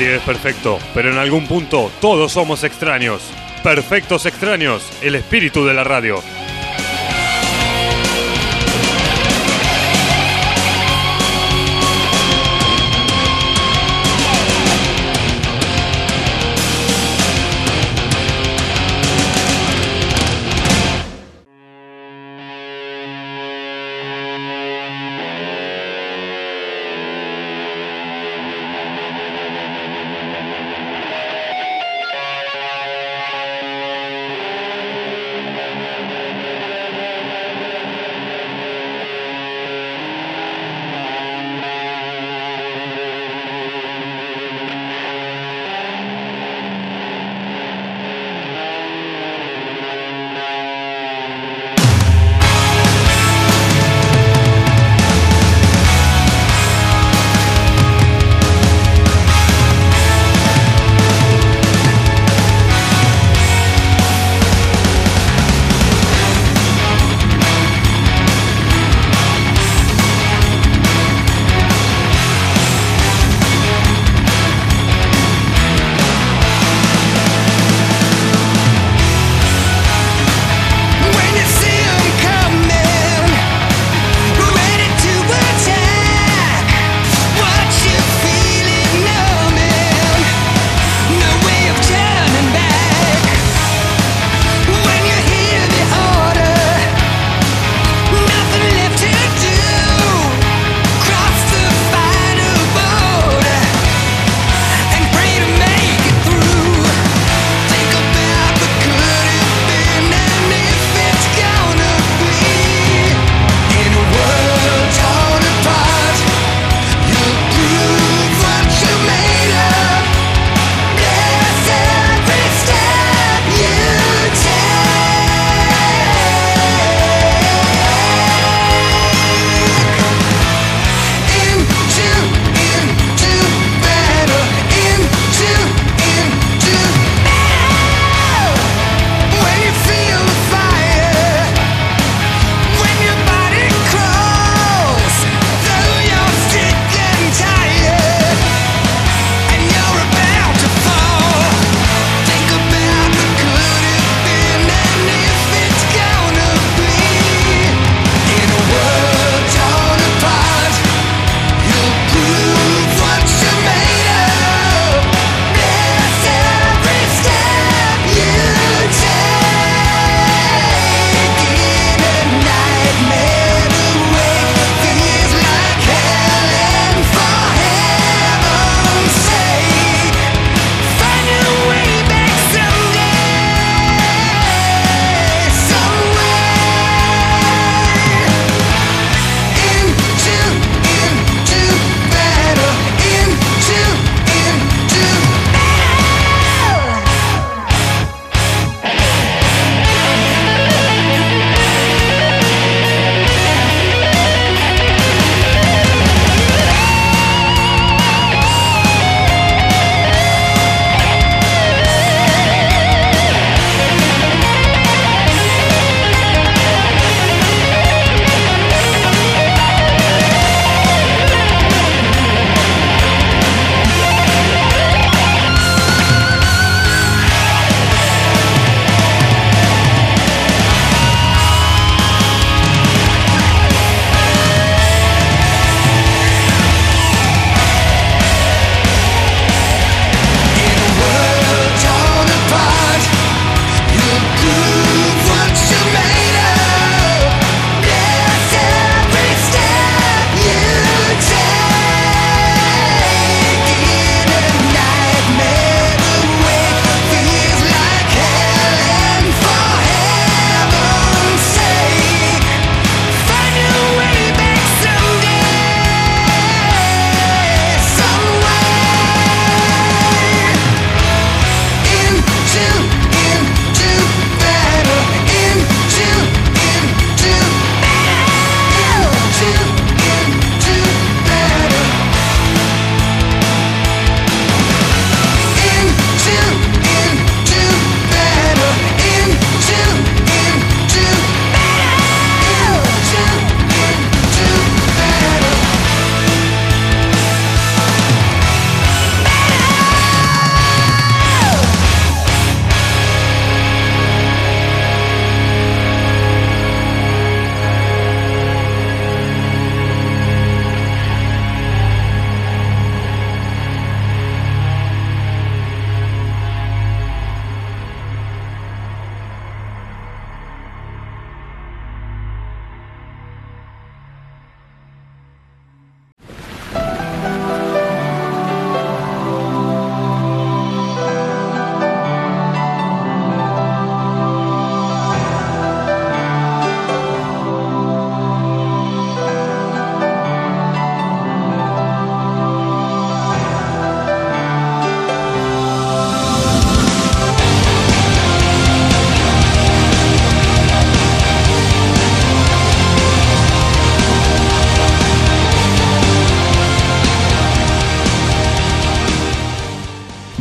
Nadie es perfecto, pero en algún punto todos somos extraños. Perfectos extraños, el espíritu de la radio.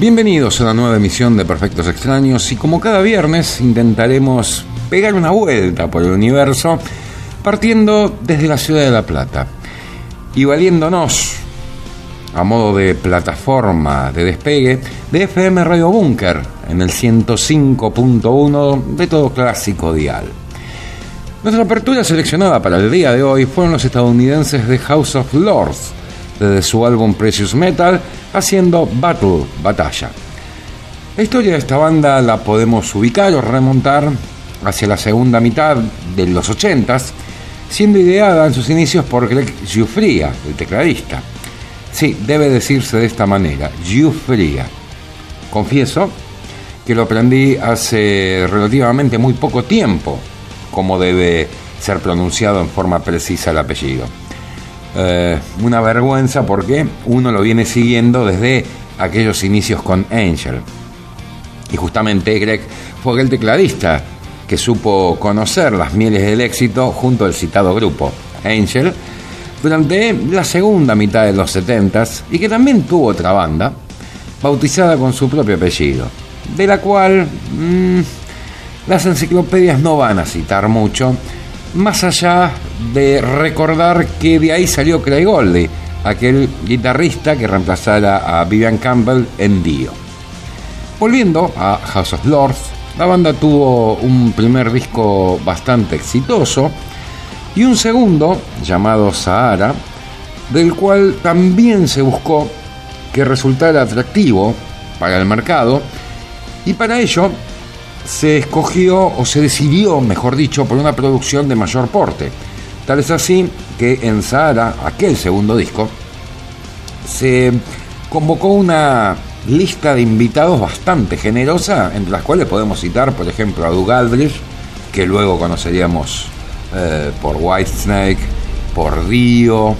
Bienvenidos a una nueva emisión de Perfectos Extraños y como cada viernes intentaremos pegar una vuelta por el universo partiendo desde la ciudad de La Plata y valiéndonos a modo de plataforma de despegue de FM Radio Bunker en el 105.1 de todo clásico dial. Nuestra apertura seleccionada para el día de hoy fueron los estadounidenses de House of Lords, desde su álbum Precious Metal, haciendo Battle, Batalla. La historia de esta banda la podemos ubicar o remontar hacia la segunda mitad de los 80 siendo ideada en sus inicios por Greg Giuffria, el tecladista. Sí, debe decirse de esta manera, Giuffria. Confieso que lo aprendí hace relativamente muy poco tiempo, como debe ser pronunciado en forma precisa el apellido. Eh, una vergüenza porque uno lo viene siguiendo desde aquellos inicios con Angel. Y justamente Greg fue el tecladista que supo conocer las mieles del éxito junto al citado grupo Angel durante la segunda mitad de los 70 y que también tuvo otra banda bautizada con su propio apellido, de la cual mm, las enciclopedias no van a citar mucho, más allá de recordar que de ahí salió Craig Goldie, aquel guitarrista que reemplazara a Vivian Campbell en Dio. Volviendo a House of Lords, la banda tuvo un primer disco bastante exitoso y un segundo llamado Sahara, del cual también se buscó que resultara atractivo para el mercado y para ello se escogió o se decidió, mejor dicho, por una producción de mayor porte. Tal es así que en Sahara, aquel segundo disco, se convocó una lista de invitados bastante generosa, entre las cuales podemos citar, por ejemplo, a Doug Aldrich, que luego conoceríamos eh, por Whitesnake, por Dio,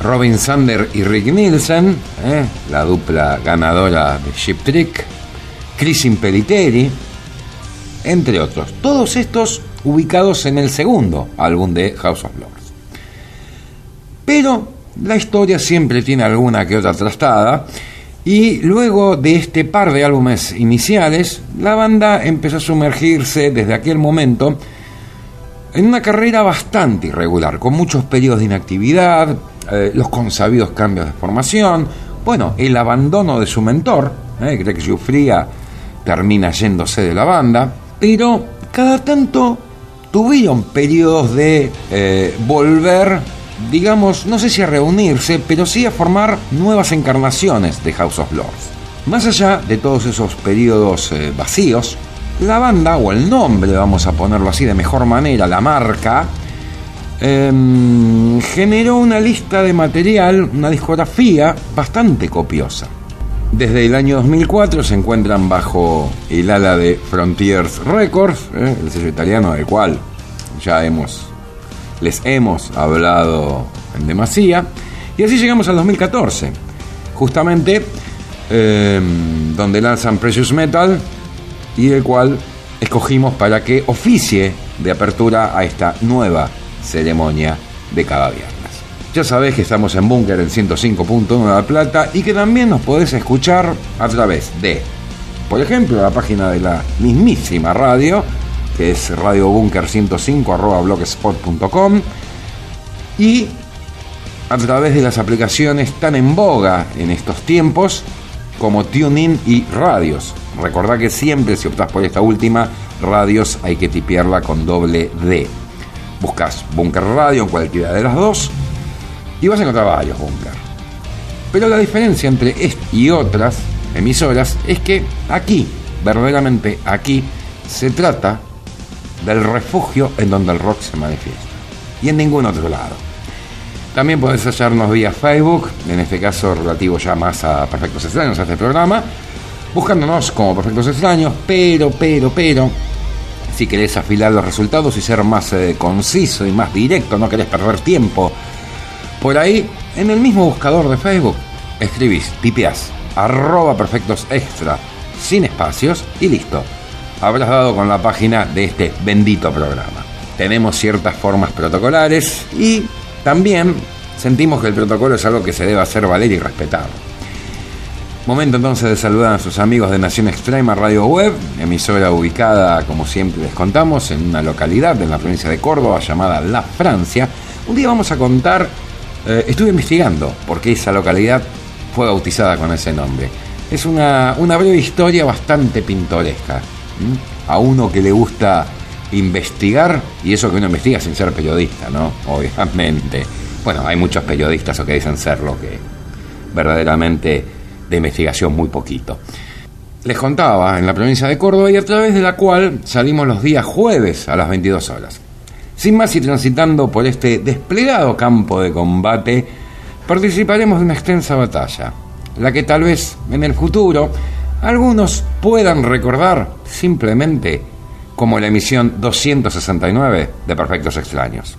Robin Sander y Rick Nielsen, eh, la dupla ganadora de Ship Trick, Chris Impeliteri, entre otros. Todos estos ubicados en el segundo álbum de House of Lords. Pero la historia siempre tiene alguna que otra trastada y luego de este par de álbumes iniciales, la banda empezó a sumergirse desde aquel momento en una carrera bastante irregular, con muchos periodos de inactividad, eh, los consabidos cambios de formación, bueno, el abandono de su mentor, eh, Greg Giuffria termina yéndose de la banda, pero cada tanto tuvieron periodos de eh, volver digamos, no sé si a reunirse, pero sí a formar nuevas encarnaciones de House of Lords. Más allá de todos esos periodos eh, vacíos, la banda, o el nombre, vamos a ponerlo así de mejor manera, la marca, em, generó una lista de material, una discografía bastante copiosa. Desde el año 2004 se encuentran bajo el ala de Frontiers Records, eh, el sello italiano del cual ya hemos les hemos hablado en demasía. Y así llegamos al 2014, justamente em, donde lanzan Precious Metal y el cual escogimos para que oficie de apertura a esta nueva ceremonia de cada viernes. Ya sabés que estamos en Búnker en 105.1 de La Plata y que también nos podés escuchar a través de, por ejemplo, la página de la mismísima radio que es radiobunker105 blogspot.com y a través de las aplicaciones tan en boga en estos tiempos como TuneIn y Radios. Recordá que siempre si optás por esta última, Radios hay que tipearla con doble D. Buscas Bunker Radio en cualquiera de las dos y vas a encontrar varios Bunker. Pero la diferencia entre esta y otras emisoras es que aquí, verdaderamente aquí, se trata del refugio en donde el rock se manifiesta. Y en ningún otro lado. También podés hallarnos vía Facebook, en este caso relativo ya más a Perfectos Extraños, a este programa, buscándonos como Perfectos Extraños, pero, pero, pero, si querés afilar los resultados y ser más eh, conciso y más directo, no querés perder tiempo, por ahí, en el mismo buscador de Facebook, escribís, tipeás, arroba perfectos extra, sin espacios y listo habrás dado con la página de este bendito programa. Tenemos ciertas formas protocolares y también sentimos que el protocolo es algo que se debe hacer valer y respetar. Momento entonces de saludar a sus amigos de Nación Extrema Radio Web, emisora ubicada, como siempre les contamos, en una localidad en la provincia de Córdoba llamada La Francia. Un día vamos a contar, eh, estuve investigando por qué esa localidad fue bautizada con ese nombre. Es una, breve historia bastante pintoresca. A uno que le gusta investigar, y eso que uno investiga sin ser periodista, ¿no? Obviamente. Bueno, hay muchos periodistas o que dicen serlo que verdaderamente de investigación muy poquito. Les contaba en la provincia de Córdoba y a través de la cual salimos los días jueves a las 22 horas. Sin más y transitando por este desplegado campo de combate, participaremos de una extensa batalla, la que tal vez en el futuro algunos puedan recordar simplemente como la emisión 269 de Perfectos Extraños.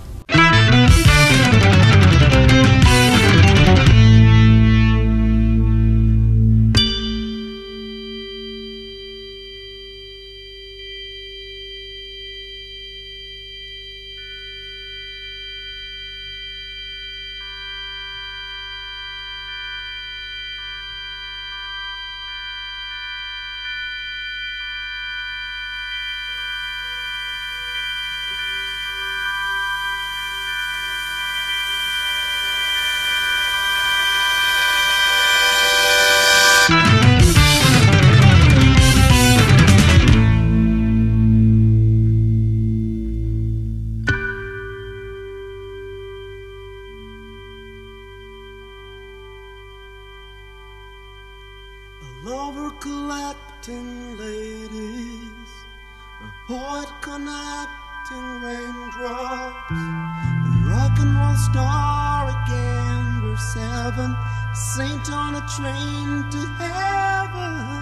heaven, saint on a train to heaven.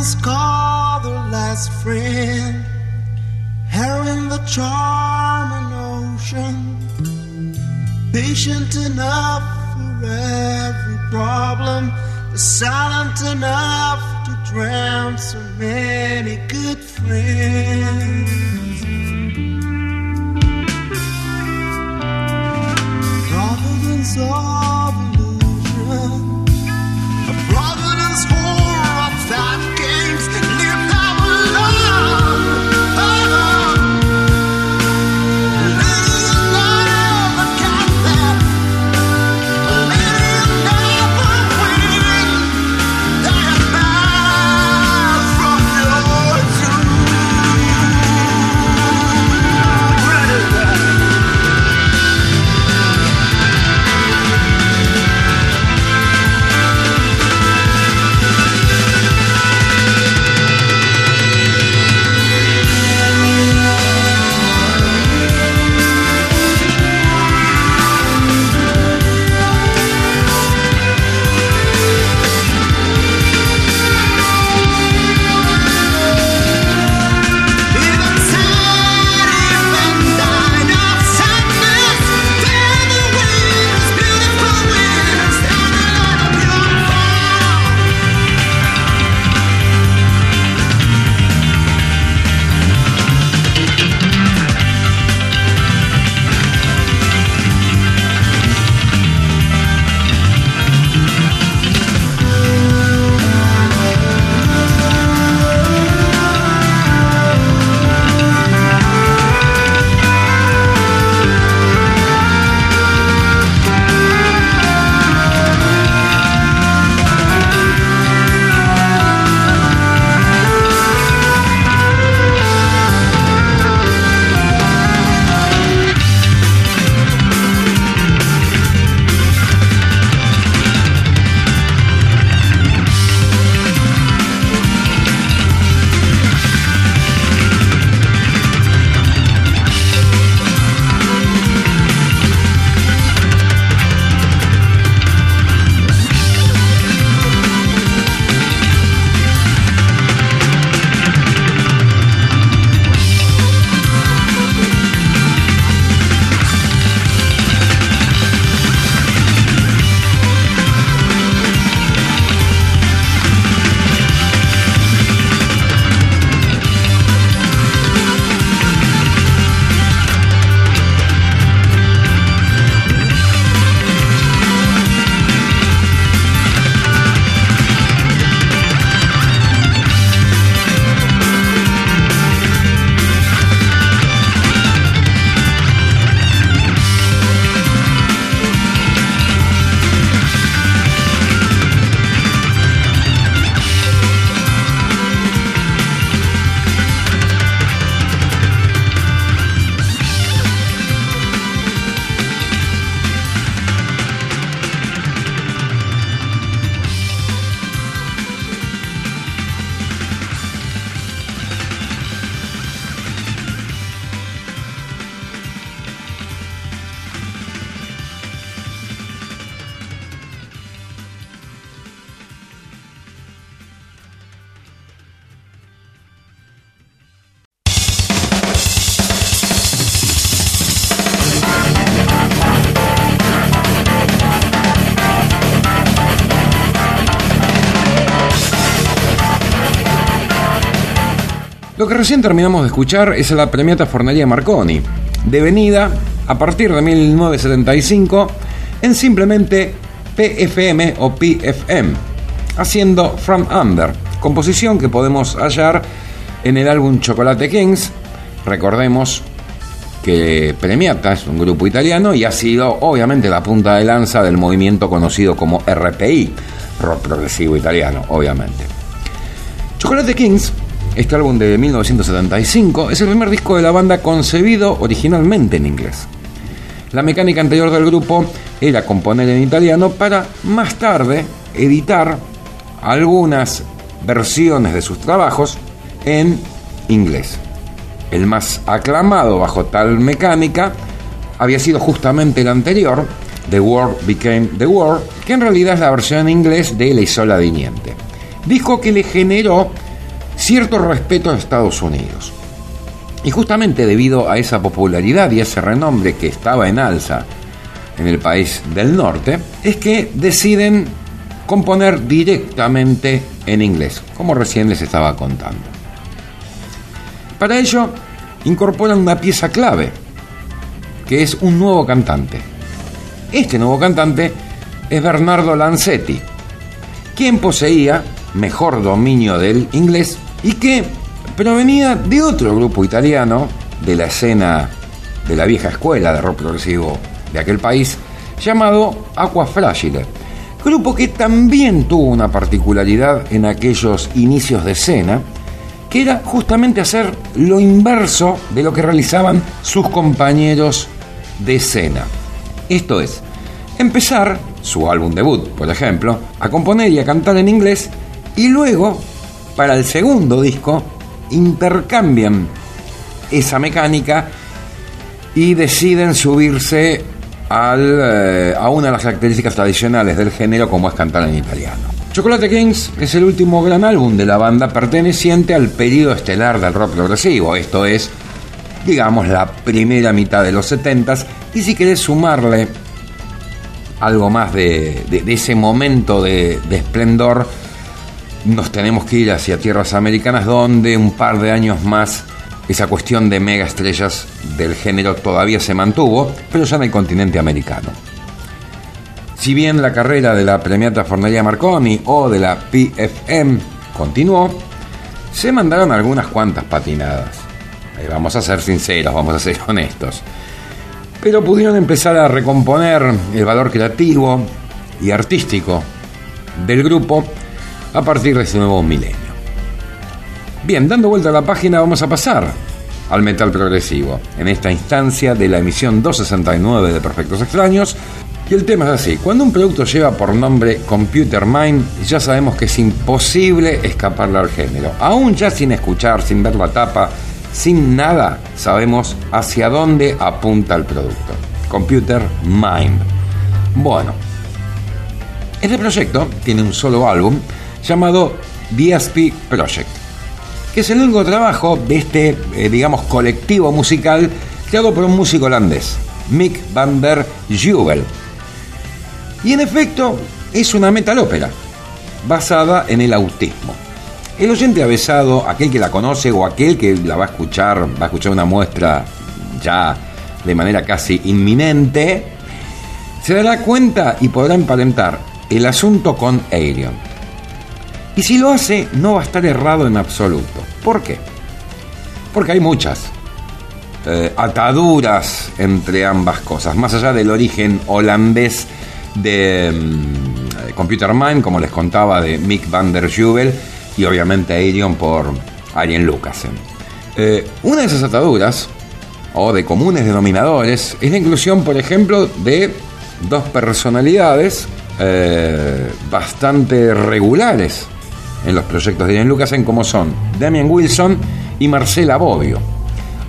Providence called last friend, herring the charming ocean, patient enough for every problem, silent enough to drown so many good friends. Que recién terminamos de escuchar es la premiata Fornería Marconi, devenida a partir de 1975 en simplemente PFM o PFM, haciendo From Under, composición que podemos hallar en el álbum Chocolate Kings. Recordemos que Premiata es un grupo italiano y ha sido obviamente la punta de lanza del movimiento conocido como RPI, rock progresivo italiano, obviamente. Chocolate Kings, este álbum de 1975, es el primer disco de la banda concebido originalmente en inglés. La mecánica anterior del grupo era componer en italiano para más tarde editar algunas versiones de sus trabajos en inglés. El más aclamado bajo tal mecánica había sido justamente el anterior, The World Became the World, que en realidad es la versión en inglés de La Isola Diniente. Disco que le generó cierto respeto a Estados Unidos. Y justamente debido a esa popularidad y ese renombre que estaba en alza en el país del norte, es que deciden componer directamente en inglés, como recién les estaba contando. Para ello, incorporan una pieza clave, que es un nuevo cantante. Este nuevo cantante es Bernardo Lancetti, quien poseía mejor dominio del inglés y que provenía de otro grupo italiano de la escena de la vieja escuela de rock progresivo de aquel país, llamado Aqua Fragile, grupo que también tuvo una particularidad en aquellos inicios de escena, que era justamente hacer lo inverso de lo que realizaban sus compañeros de escena. Esto es, empezar su álbum debut, por ejemplo, a componer y a cantar en inglés y luego, para el segundo disco, intercambian esa mecánica y deciden subirse eh, a una de las características tradicionales del género como es cantar en italiano. Chocolate Kings es el último gran álbum de la banda perteneciente al periodo estelar del rock progresivo, esto es, digamos, la primera mitad de los 70s, y si querés sumarle algo más de, ese momento de esplendor, nos tenemos que ir hacia tierras americanas donde un par de años más esa cuestión de mega estrellas del género todavía se mantuvo, pero ya en el continente americano. Si bien la carrera de la premiata Forneria Marconi o de la PFM continuó, se mandaron algunas cuantas patinadas. Eh, vamos a ser sinceros, vamos a ser honestos. Pero pudieron empezar a recomponer el valor creativo y artístico del grupo a partir de este nuevo milenio. Bien, dando vuelta a la página vamos a pasar al metal progresivo, en esta instancia de la emisión 269 de Perfectos Extraños. Y el tema es así, cuando un producto lleva por nombre Computer Mind, ya sabemos que es imposible escaparle al género. Aún ya sin escuchar, sin ver la tapa, sin nada, sabemos hacia dónde apunta el producto. Computer Mind. Bueno, este proyecto tiene un solo álbum llamado DSP Project, que es el único trabajo de este, eh, digamos, colectivo musical creado por un músico holandés, Mick van der Jubel. Y en efecto, es una metalópera basada en el autismo. El oyente avesado, aquel que la conoce o aquel que la va a escuchar, va a escuchar una muestra ya de manera casi inminente, se dará cuenta y podrá emparentar el asunto con Alien. Y si lo hace, no va a estar errado en absoluto. ¿Por qué? Porque hay muchas eh, ataduras entre ambas cosas, más allá del origen holandés de mm, Computer Mind, como les contaba, de Mick van der Jubel, y obviamente Alien por Arjen Lucasen. Eh, una de esas ataduras, o de comunes denominadores, es la inclusión, por ejemplo, de dos personalidades eh, bastante regulares en los proyectos de Ian Lucasen, como son Damian Wilson y Marcela Bobbio.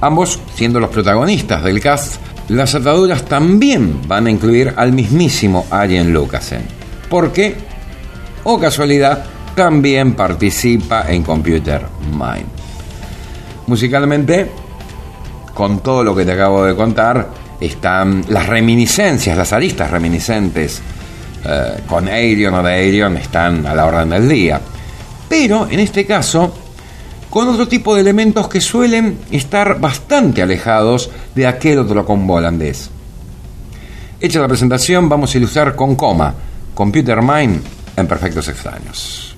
Ambos siendo los protagonistas del cast, las ataduras también van a incluir al mismísimo Arjen Lucasen, porque, o casualidad, también participa en Computer Mind. Musicalmente, con todo lo que te acabo de contar, están las reminiscencias, las aristas reminiscentes eh, con Aerion o de Aerion están a la orden del día pero en este caso con otro tipo de elementos que suelen estar bastante alejados de aquel otro combo holandés. Hecha la presentación, vamos a ilustrar con coma Computer Mind en Perfectos Extraños.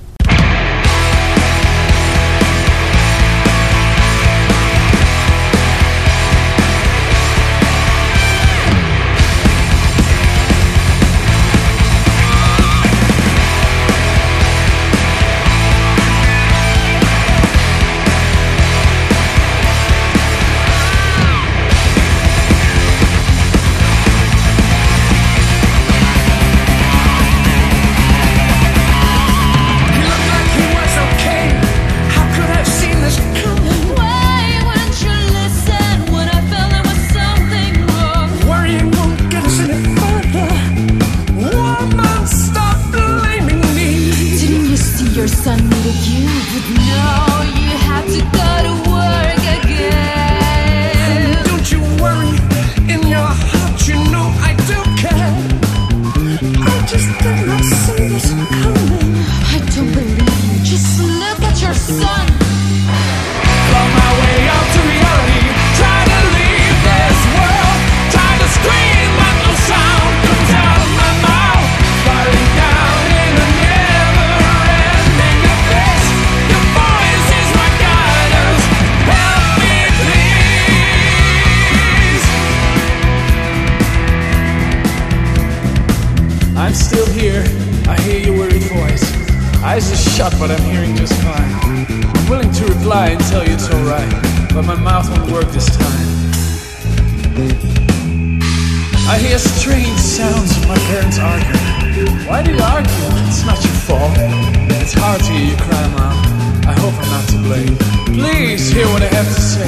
please hear what I have to say.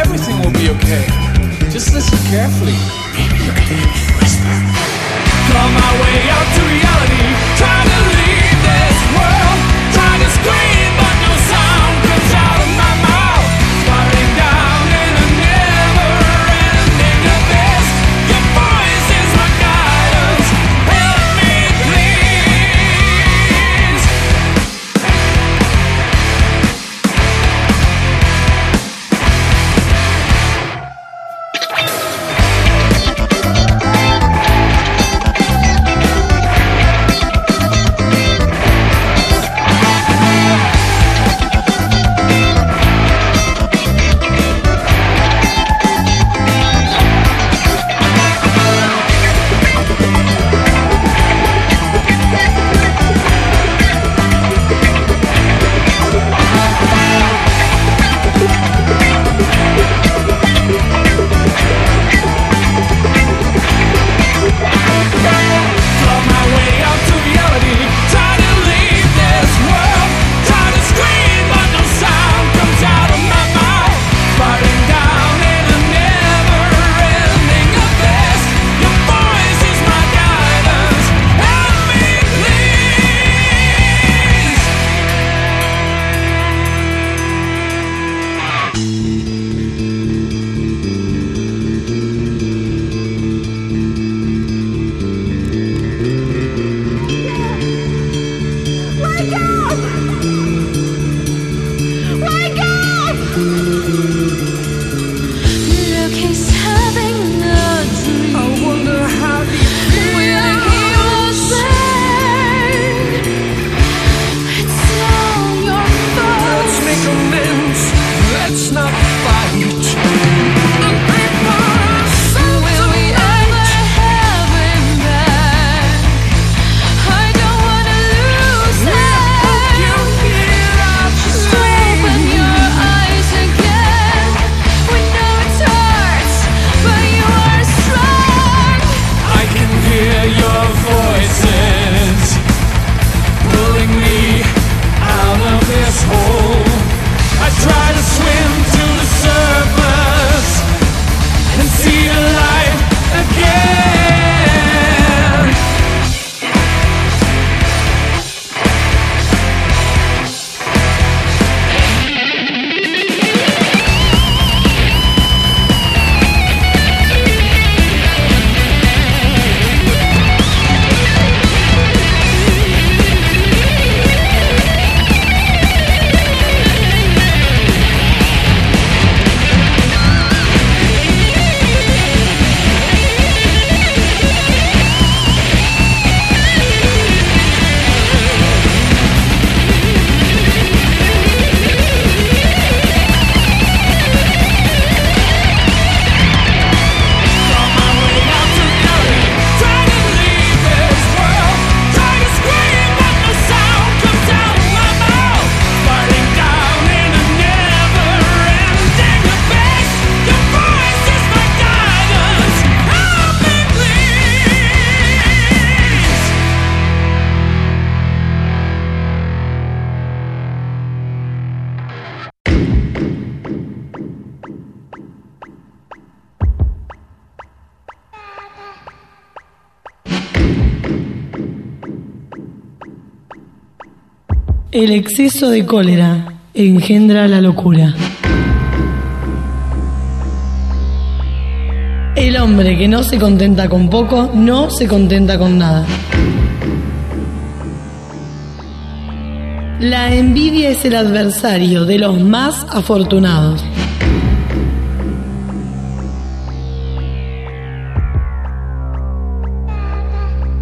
Everything will be okay. Just listen carefully. Maybe you can hear me whisper. Come my way out to reality. Try to leave this world. Try to scream. El exceso de cólera engendra la locura. El hombre que no se contenta con poco, no se contenta con nada. La envidia es el adversario de los más afortunados.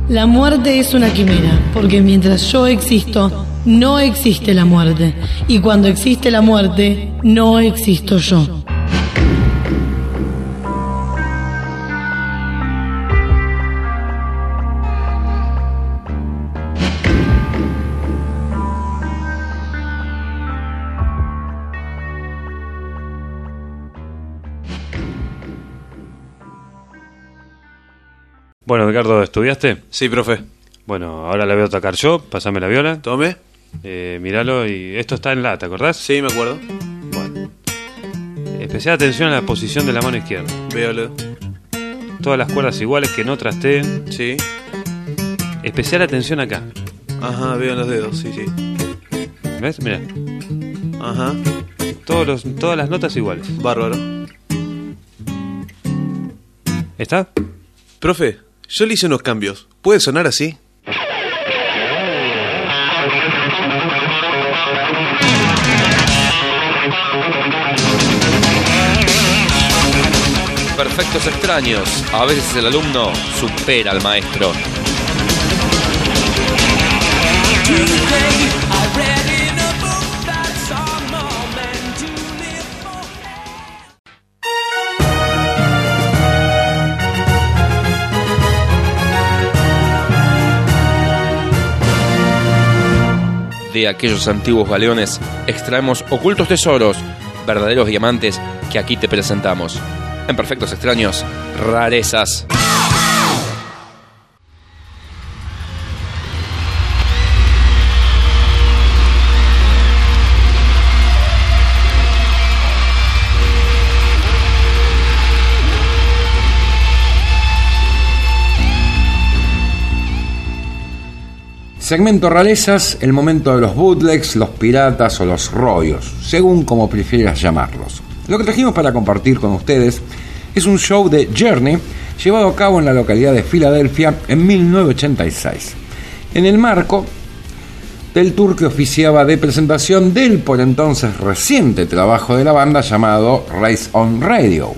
La muerte es una quimera, porque mientras yo existo, no existe la muerte. Y cuando existe la muerte, no existo yo. Bueno, Ricardo, ¿estudiaste? Sí, profe. Bueno, ahora la voy a tocar yo. Pasame la viola. Tome. Eh, míralo y esto está en la, ¿te acordás? Sí, me acuerdo. Bueno. Especial atención a la posición de la mano izquierda. Véalo. Todas las cuerdas iguales que no trasteen. Sí. Especial atención acá. Ajá, veo los dedos, sí, sí. ¿Ves? Mira. Ajá. Todos los, todas las notas iguales. Bárbaro. ¿Está? Profe, yo le hice unos cambios. ¿Puede sonar así? Perfectos extraños. A veces el alumno supera al maestro. De aquellos antiguos galeones extraemos ocultos tesoros, verdaderos diamantes que aquí te presentamos. En Perfectos Extraños, rarezas. Segmento rarezas, el momento de los bootlegs, los piratas o los rollos, según como prefieras llamarlos. Lo que trajimos para compartir con ustedes es un show de Journey llevado a cabo en la localidad de Filadelfia en 1986. En el marco del tour que oficiaba de presentación del por entonces reciente trabajo de la banda llamado Race on Radio.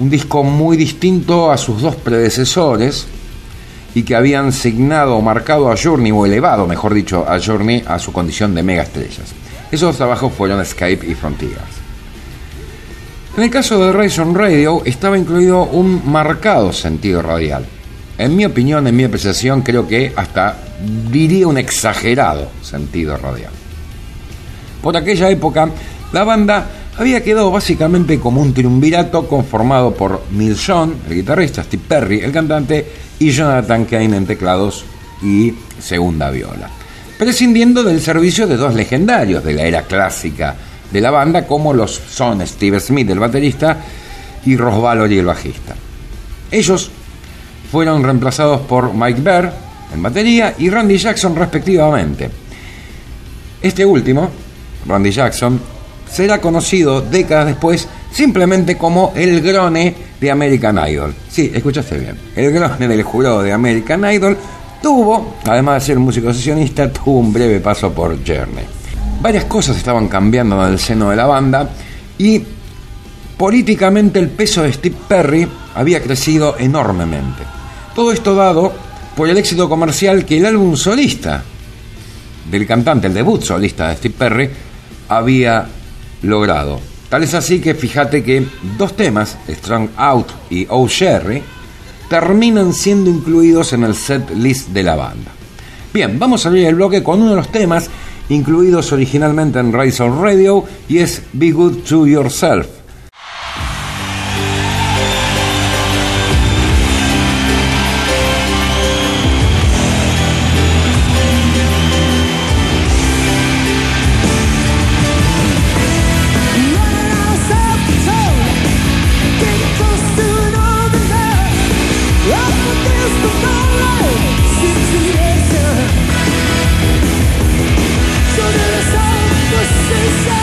Un disco muy distinto a sus dos predecesores y que habían signado o marcado a Journey, o elevado, mejor dicho, a Journey a su condición de mega estrellas. Esos trabajos fueron Escape y Frontiers. En el caso de Race on Radio estaba incluido un marcado sentido radial. En mi opinión, en mi apreciación, creo que hasta diría un exagerado sentido radial. Por aquella época, la banda había quedado básicamente como un triunvirato conformado por Neil Sean, el guitarrista, Steve Perry, el cantante, y Jonathan Kane en teclados y segunda viola, prescindiendo del servicio de dos legendarios de la era clásica de la banda, como los son Steve Smith, el baterista, y Ross Valori, el bajista. Ellos fueron reemplazados por Mike Berr en batería y Randy Jackson respectivamente. Este último, Randy Jackson, será conocido décadas después simplemente como el grone de American Idol. Sí, escuchaste bien. El grone del jurado de American Idol tuvo, además de ser músico sesionista, tuvo un breve paso por Journey. Varias cosas estaban cambiando en el seno de la banda y políticamente el peso de Steve Perry había crecido enormemente. Todo esto dado por el éxito comercial que el álbum solista del cantante, el debut solista de Steve Perry, había logrado. Tal es así que fíjate que dos temas, Strong Out y Oh Sherry, terminan siendo incluidos en el set list de la banda. Bien, vamos a abrir el bloque con uno de los temas incluidos originalmente en Rise on Radio y es Be Good to Yourself. desire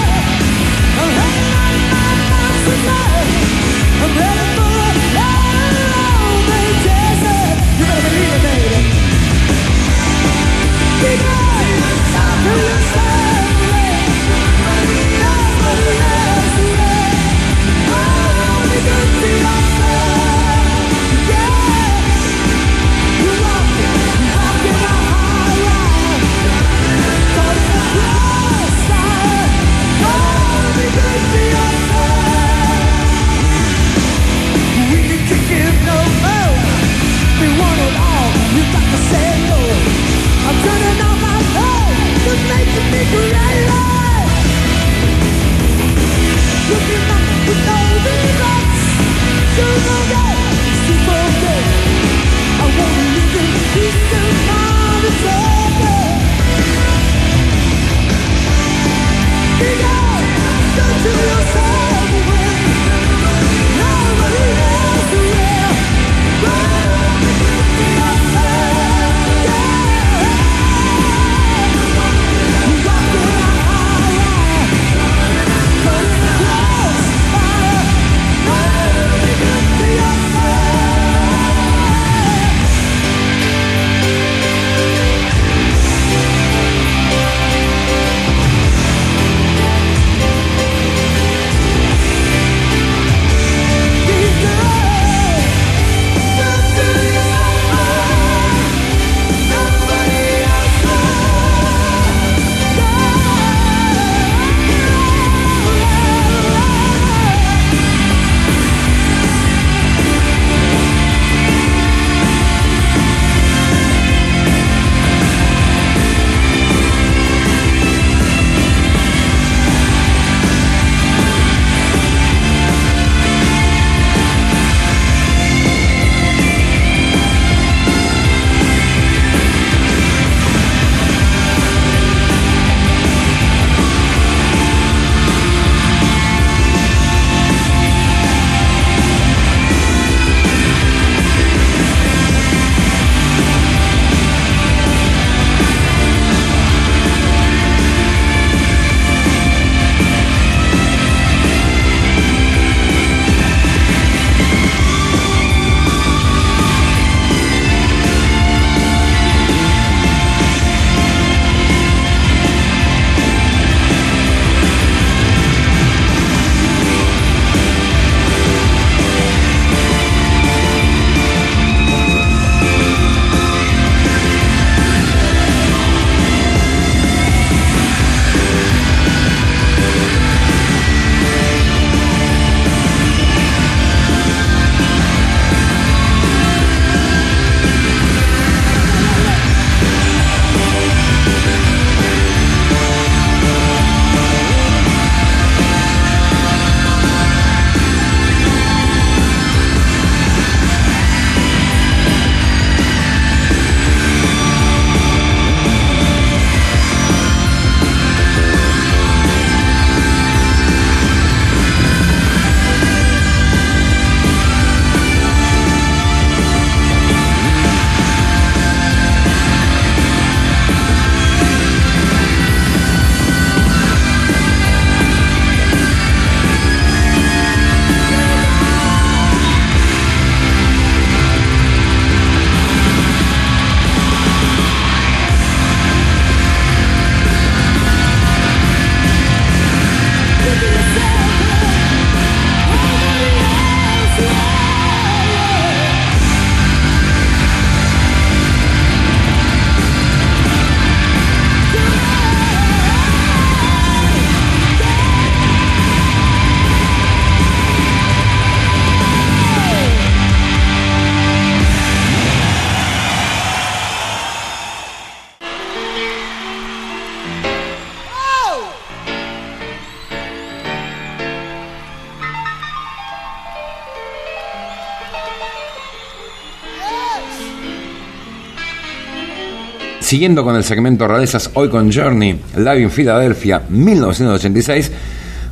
siguiendo con el segmento Rarezas hoy con Journey, Live in Philadelphia, 1986,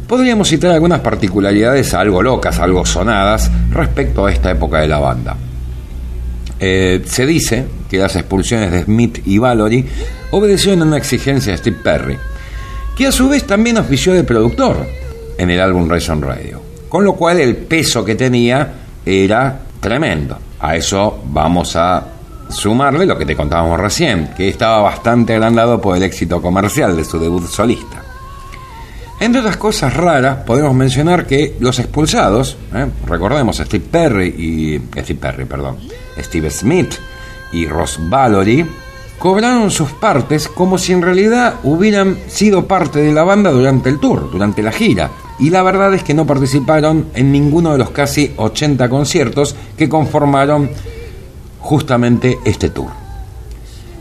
podríamos citar algunas particularidades algo locas, algo sonadas respecto a esta época de la banda. Eh, se dice que las expulsiones de Smith y Valory obedecieron a una exigencia de Steve Perry, que a su vez también ofició de productor en el álbum Rise on Radio, con lo cual el peso que tenía era tremendo. A eso vamos a sumarle lo que te contábamos recién, que estaba bastante agrandado por el éxito comercial de su debut solista. Entre otras cosas raras, podemos mencionar que los expulsados, ¿eh? recordemos Steve Perry y Steve Perry, perdón, Steve Smith y Ross Valory, cobraron sus partes como si en realidad hubieran sido parte de la banda durante el tour, durante la gira. Y la verdad es que no participaron en ninguno de los casi 80 conciertos que conformaron justamente este tour.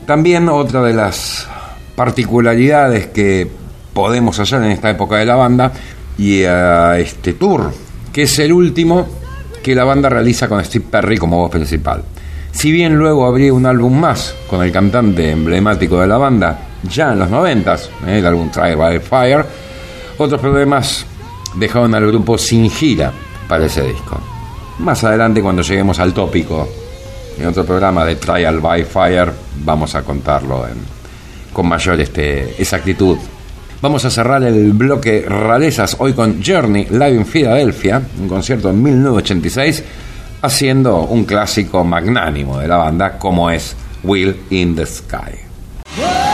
También otra de las particularidades que podemos hallar en esta época de la banda y a este tour, que es el último que la banda realiza con Steve Perry como voz principal. Si bien luego habría un álbum más con el cantante emblemático de la banda, ya en los 90, ¿eh? el álbum Try by Fire, otros problemas dejaron al grupo sin gira para ese disco. Más adelante, cuando lleguemos al tópico, en otro programa de Trial by Fire, vamos a contarlo con mayor este, exactitud. Vamos a cerrar el bloque rarezas hoy con Journey Live in Philadelphia, un concierto en 1986, haciendo un clásico magnánimo de la banda como es Will in the Sky.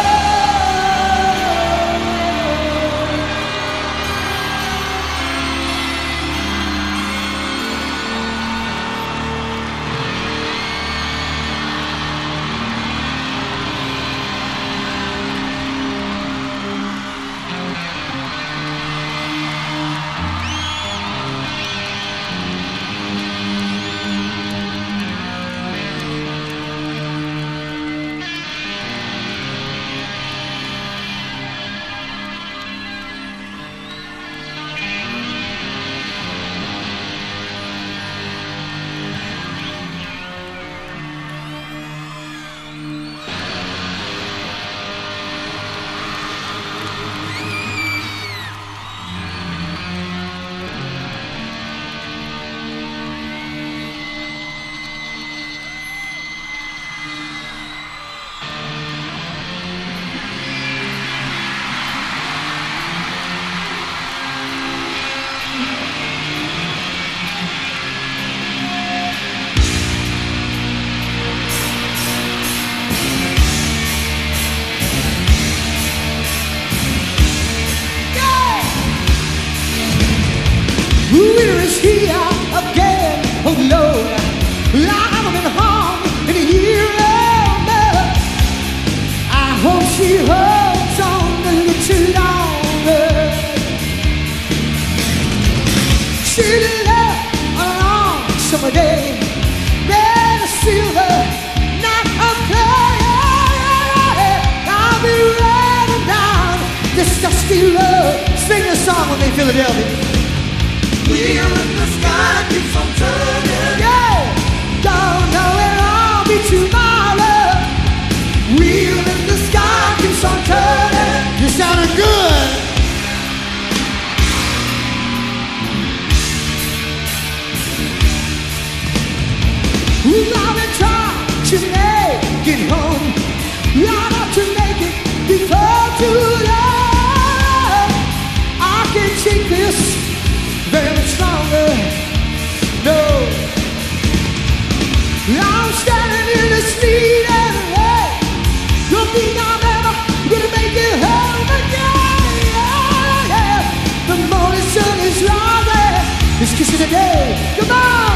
It's kissing the day. Come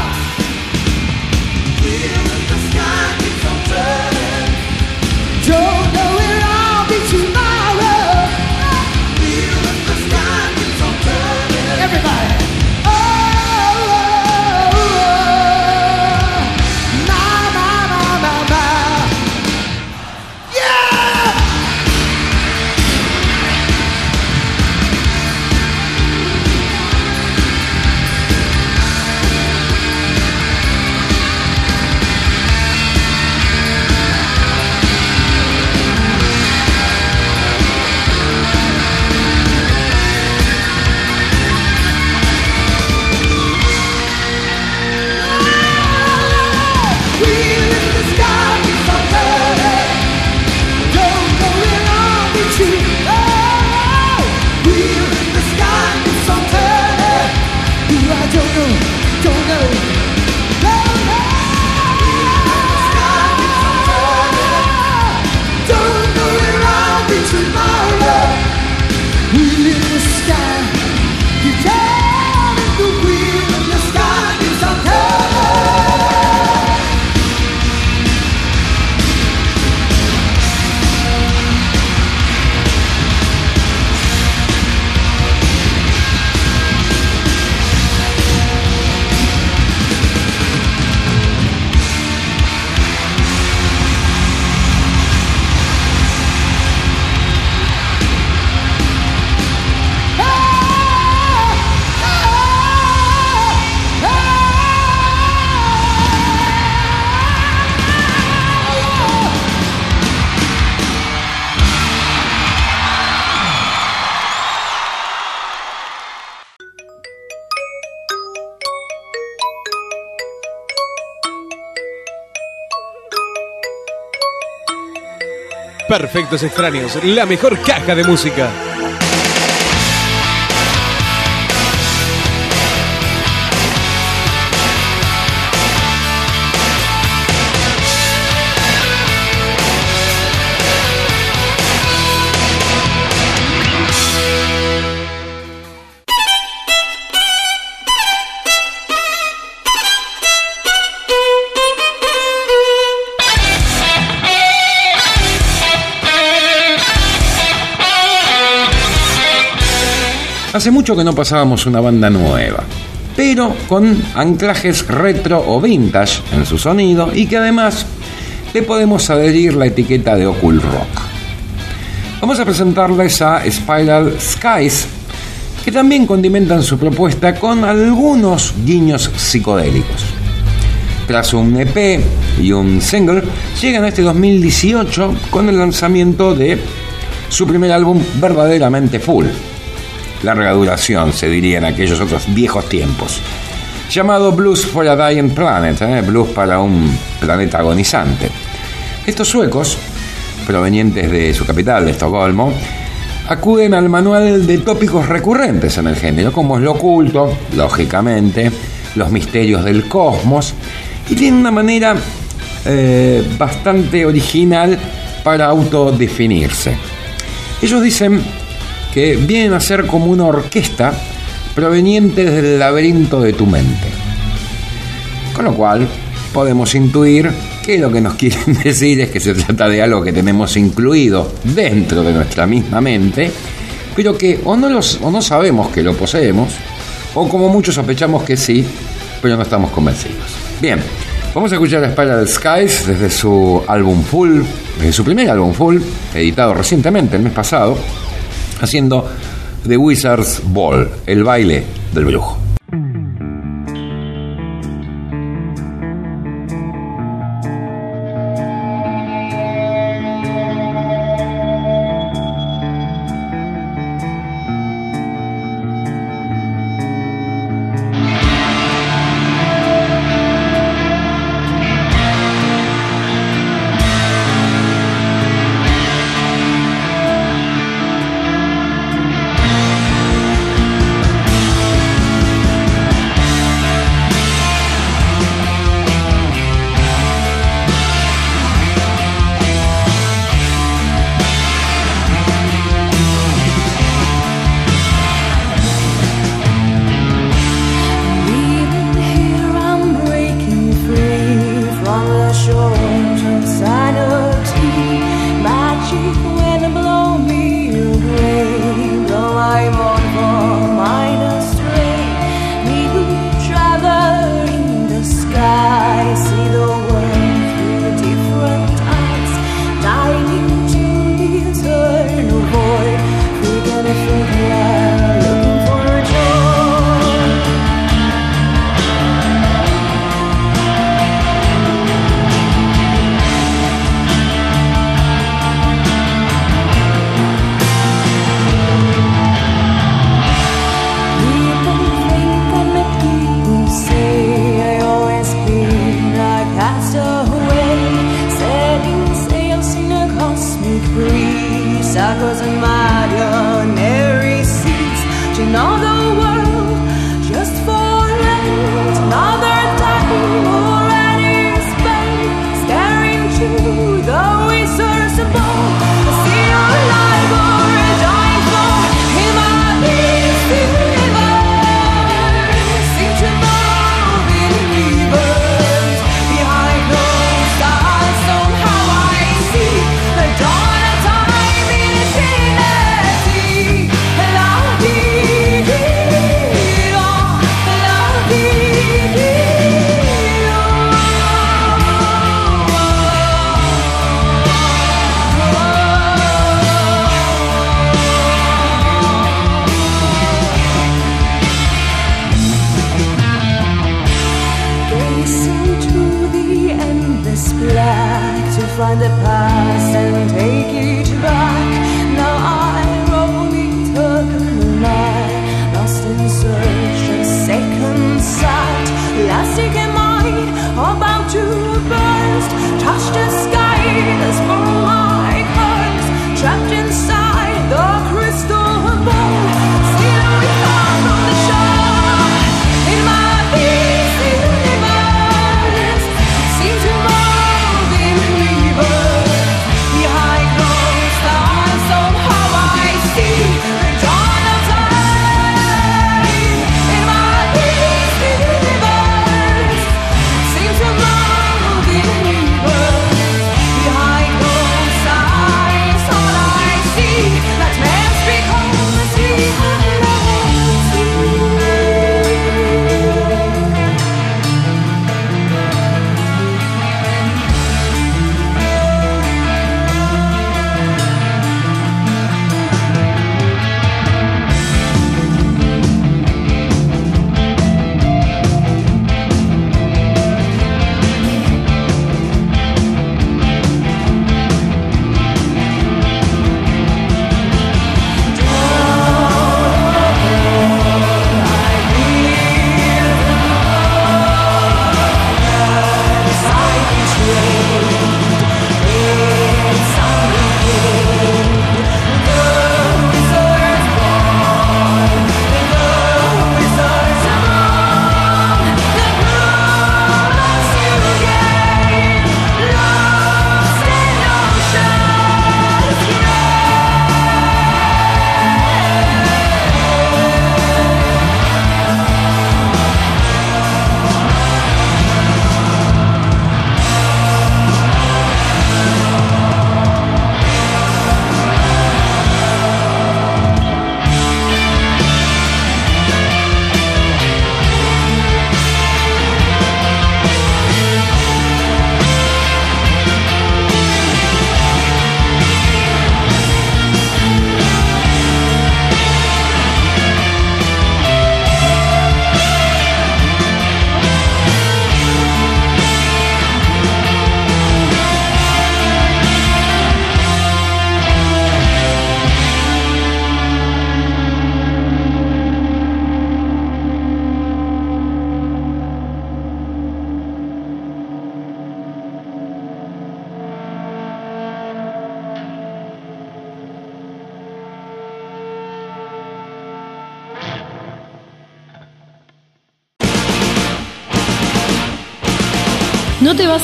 Perfectos Extraños, la mejor caja de música. Que no pasábamos una banda nueva, pero con anclajes retro o vintage en su sonido y que además le podemos adherir la etiqueta de Occult Rock. Vamos a presentarles a Spiral Skies, que también condimentan su propuesta con algunos guiños psicodélicos. Tras un EP y un single, llegan a este 2018 con el lanzamiento de su primer álbum verdaderamente full, larga duración, se diría en aquellos otros viejos tiempos, llamado Blues for a Dying Planet, ¿eh? blues para un planeta agonizante. Estos suecos, provenientes de su capital, de Estocolmo, acuden al manual de tópicos recurrentes en el género, como es lo oculto, lógicamente, los misterios del cosmos, y tienen una manera eh, bastante original para autodefinirse. Ellos dicen que vienen a ser como una orquesta proveniente del laberinto de tu mente. Con lo cual, podemos intuir que lo que nos quieren decir es que se trata de algo que tenemos incluido dentro de nuestra misma mente, pero que o no, los, o no sabemos que lo poseemos, o como muchos sospechamos que sí, pero no estamos convencidos. Bien, vamos a escuchar a Spiral Skies desde su álbum Full, desde su primer álbum Full, editado recientemente, el mes pasado, haciendo The Wizard's Ball, el baile del brujo.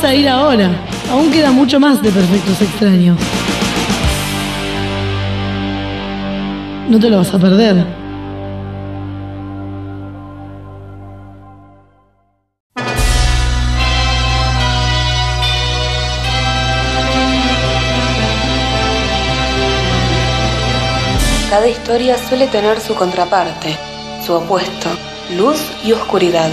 A ir ahora. Aún queda mucho más de Perfectos Extraños. No te lo vas a perder. Cada historia suele tener su contraparte, su opuesto, luz y oscuridad.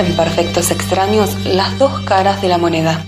En Perfectos Extraños, las dos caras de la moneda.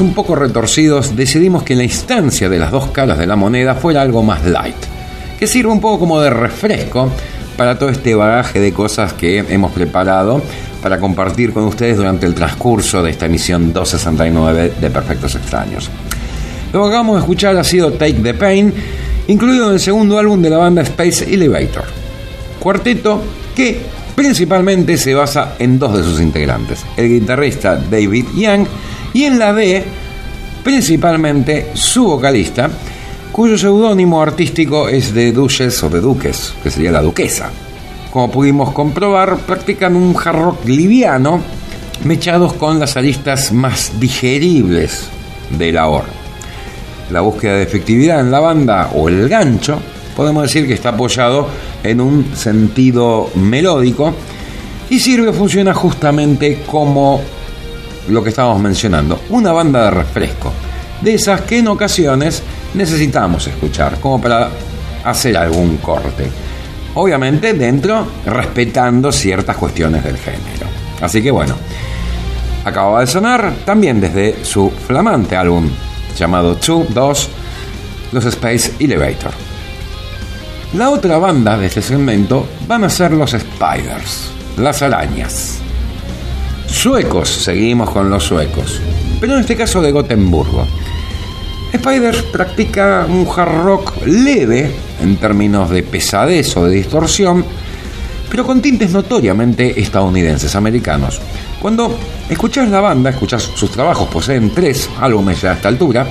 Un poco retorcidos, decidimos que la instancia de las dos caras de la moneda fuera algo más light, que sirva un poco como de refresco para todo este bagaje de cosas que hemos preparado para compartir con ustedes durante el transcurso de esta emisión 269 de Perfectos Extraños. Lo que acabamos de escuchar ha sido Take the Pain, incluido en el segundo álbum de la banda Space Elevator. Cuarteto que principalmente se basa en dos de sus integrantes, el guitarrista David Young y en la B, principalmente su vocalista, cuyo seudónimo artístico es de Duchess o de Duques, que sería la duquesa. Como pudimos comprobar, practican un hard rock liviano, mechados con las aristas más digeribles de la hora. La búsqueda de efectividad en la banda o el gancho, podemos decir que está apoyado en un sentido melódico y sirve, funciona justamente como lo que estábamos mencionando, una banda de refresco, de esas que en ocasiones necesitamos escuchar, como para hacer algún corte. Obviamente dentro, respetando ciertas cuestiones del género. Así que bueno, acababa de sonar también desde su flamante álbum llamado 2, 2, los Space Elevator. La otra banda de este segmento van a ser los Spiders, las arañas. Suecos, seguimos con los suecos, pero en este caso de Gotemburgo. Spiders practica un hard rock leve en términos de pesadez o de distorsión, pero con tintes notoriamente estadounidenses, americanos. Cuando escuchas la banda, escuchas sus trabajos, poseen tres álbumes ya a esta altura,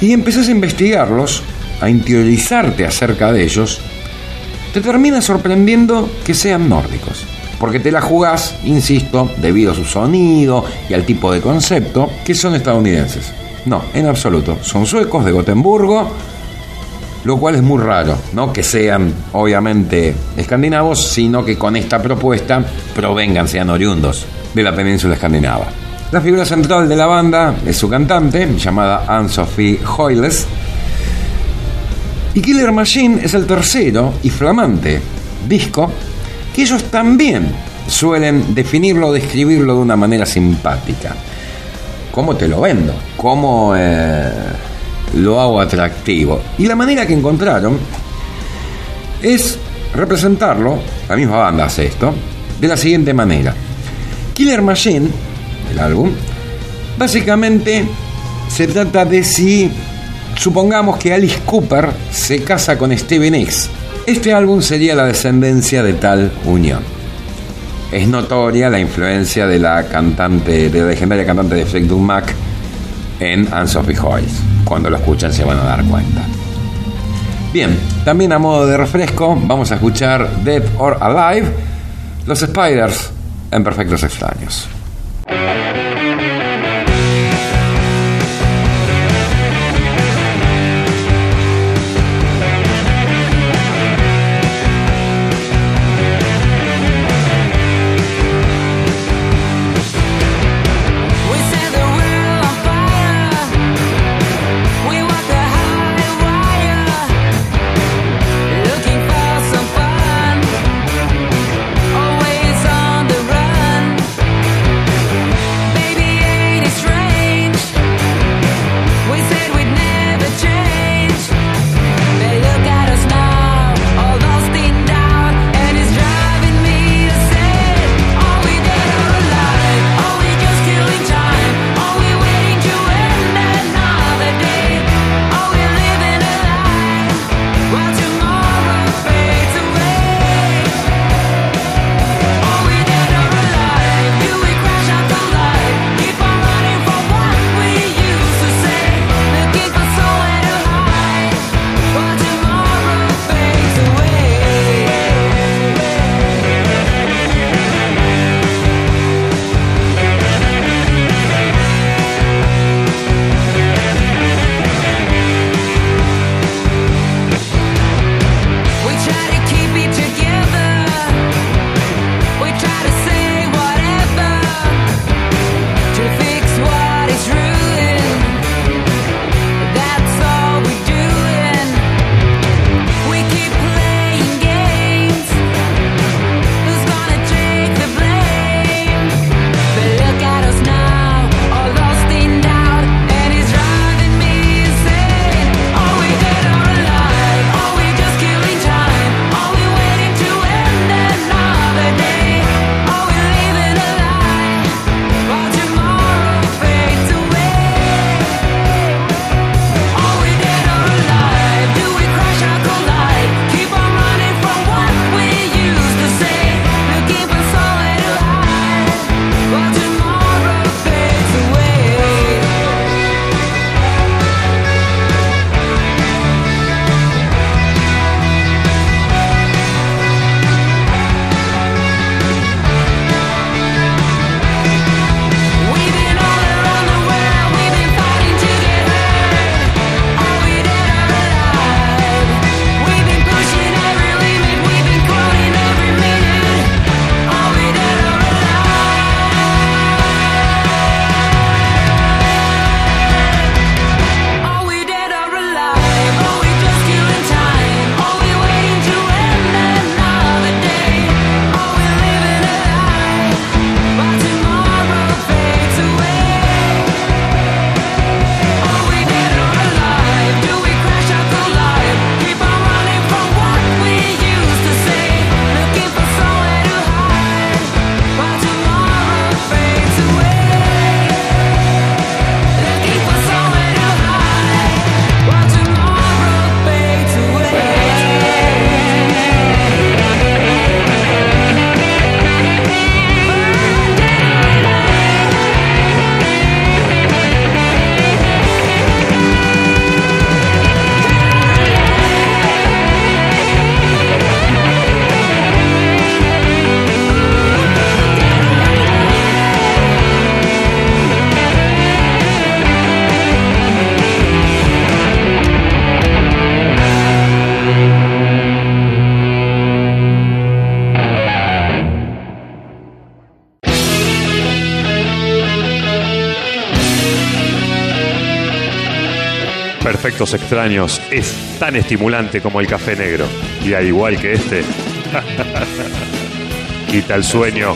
y empezás a investigarlos, a interiorizarte acerca de ellos, te termina sorprendiendo que sean nórdicos. Porque te la jugás, insisto, debido a su sonido y al tipo de concepto, que son estadounidenses. No, en absoluto. Son suecos de Gotemburgo, lo cual es muy raro, ¿no? Que sean, obviamente, escandinavos, sino que con esta propuesta provengan, sean oriundos de la península escandinava. La figura central de la banda es su cantante, llamada Anne-Sophie Hoyles. Y Killer Machine es el tercero y flamante disco que ellos también suelen definirlo o describirlo de una manera simpática. ¿Cómo te lo vendo? ¿Cómo eh, lo hago atractivo? Y la manera que encontraron es representarlo, la misma banda hace esto, de la siguiente manera. Killer Machine, el álbum, básicamente se trata de si, supongamos que Alice Cooper se casa con Steven X. Este álbum sería la descendencia de tal unión. Es notoria la influencia de la cantante, de la legendaria cantante de Fleetwood Mac en Anne-Sophie Hoyles. Cuando lo escuchan se van a dar cuenta. Bien, también a modo de refresco, vamos a escuchar Dead or Alive, los Spiders en Perfectos Extraños. Extraños es tan estimulante como el café negro. Y al igual que este, quita el sueño.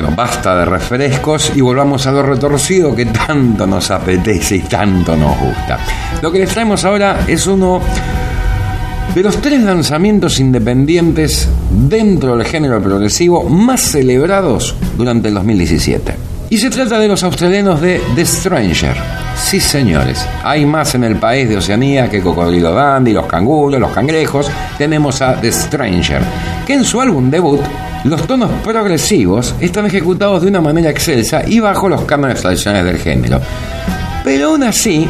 Bueno, basta de refrescos y volvamos a lo retorcido que tanto nos apetece y tanto nos gusta. Lo que les traemos ahora es uno de los tres lanzamientos independientes dentro del género progresivo más celebrados durante el 2017. Y se trata de los australianos de The Stranger. Sí, señores, hay más en el país de Oceanía que Cocodrilo Dandy, los canguros, los cangrejos. Tenemos a The Stranger, que en su álbum debut los tonos progresivos están ejecutados de una manera excelsa y bajo los cánones tradicionales del género. Pero aún así,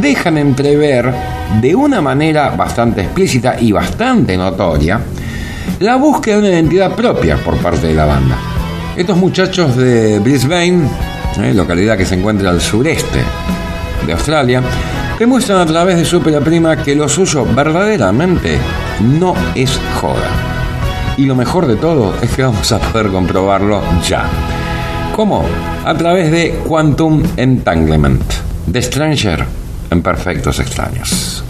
dejan entrever de una manera bastante explícita y bastante notoria la búsqueda de una identidad propia por parte de la banda. Estos muchachos de Brisbane, eh, localidad que se encuentra al sureste de Australia, demuestran a través de su prima que lo suyo verdaderamente no es joda. Y lo mejor de todo es que vamos a poder comprobarlo ya. ¿Cómo? A través de Quantum Entanglement, de Stranger en Perfectos Extraños.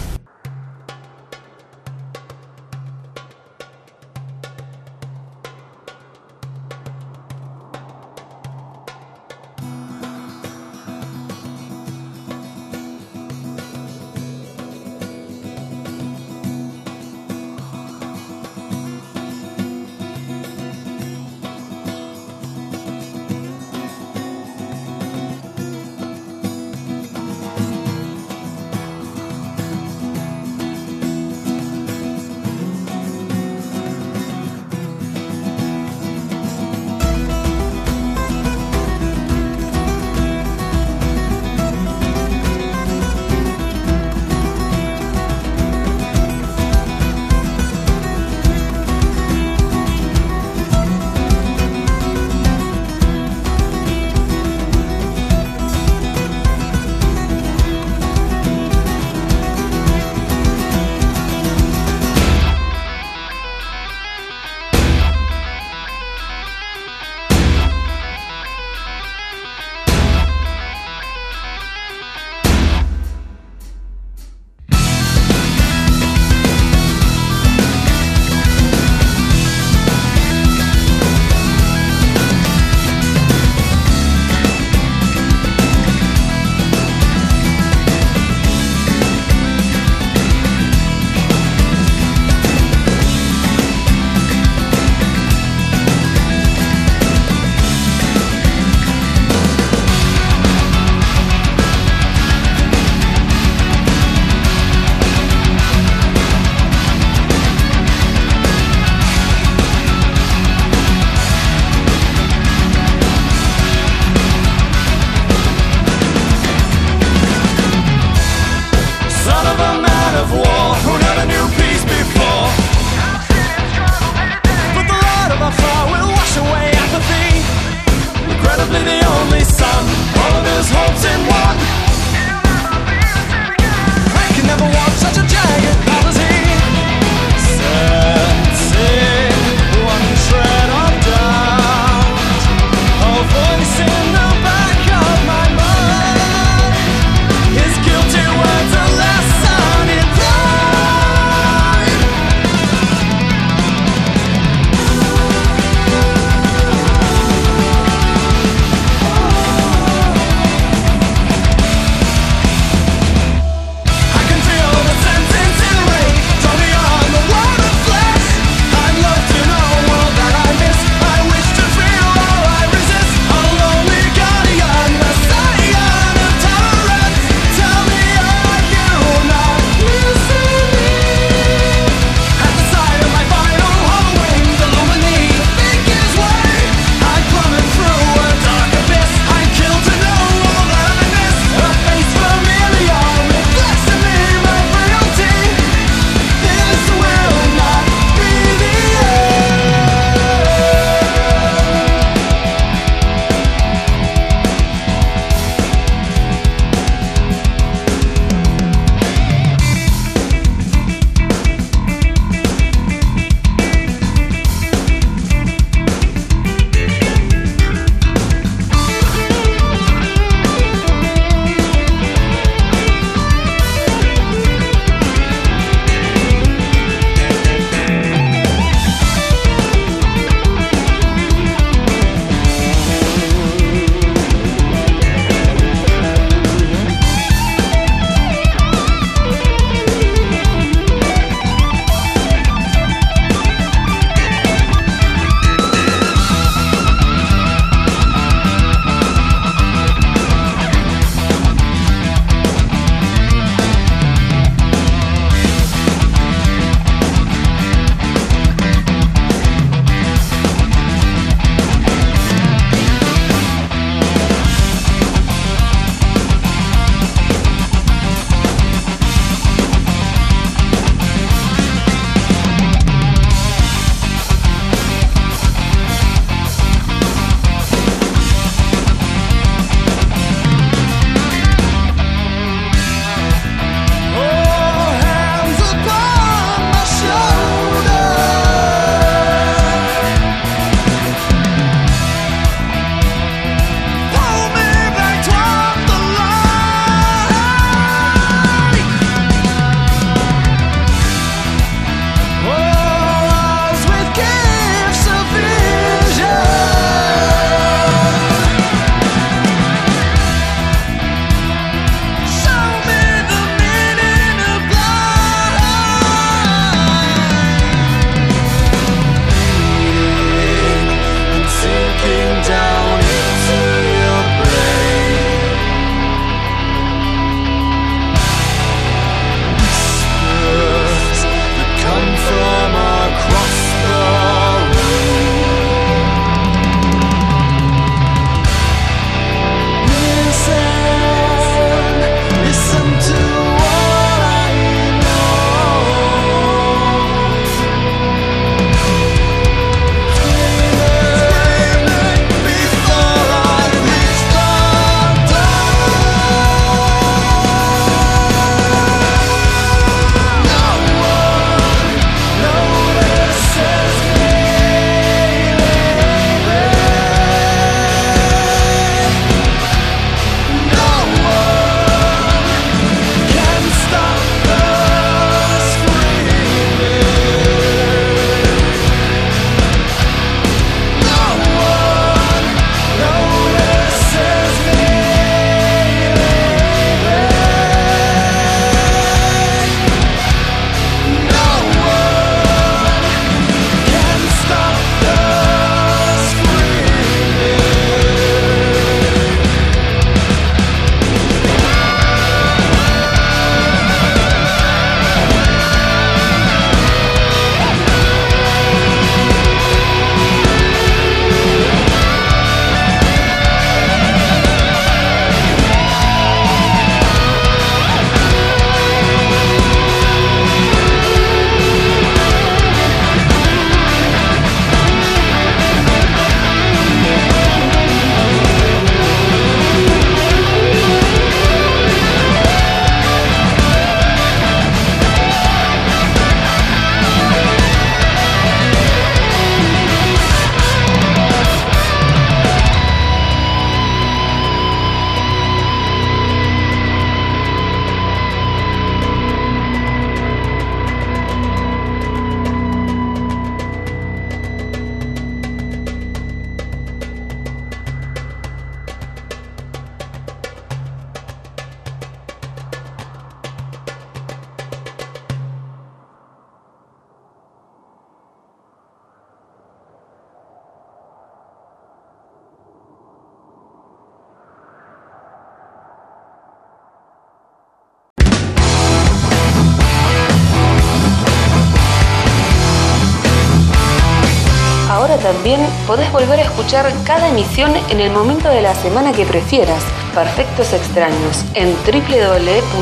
También podés volver a escuchar cada emisión en el momento de la semana que prefieras. Perfectos Extraños en www.evox.com.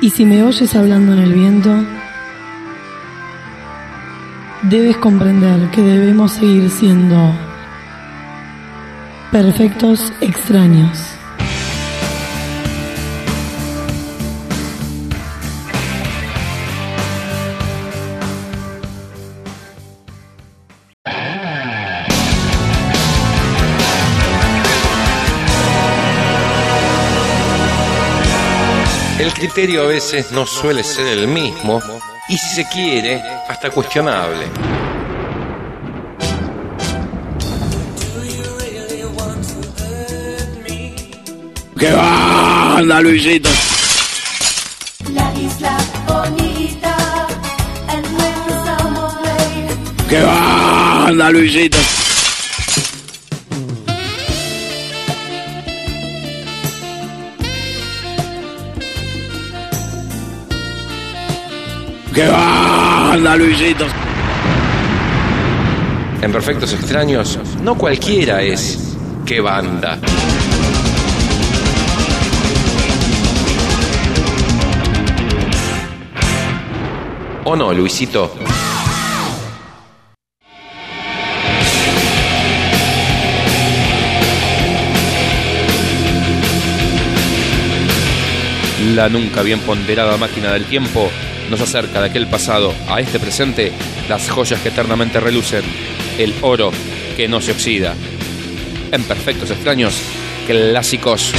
Y si me oyes hablando en el viento, debes comprender que debemos seguir siendo perfectos extraños. El criterio a veces no suele ser el mismo y si se quiere, hasta cuestionable. ¡Qué banda, Luisito! La isla bonita, el nuevo Summer Blade. ¡Qué banda, Luisito! ¡Qué banda, Luisito! En Perfectos Extraños, no cualquiera es qué banda. ¿O no, Luisito? La nunca bien ponderada máquina del tiempo nos acerca de aquel pasado a este presente las joyas que eternamente relucen, el oro que no se oxida. En perfectos extraños, clásicos.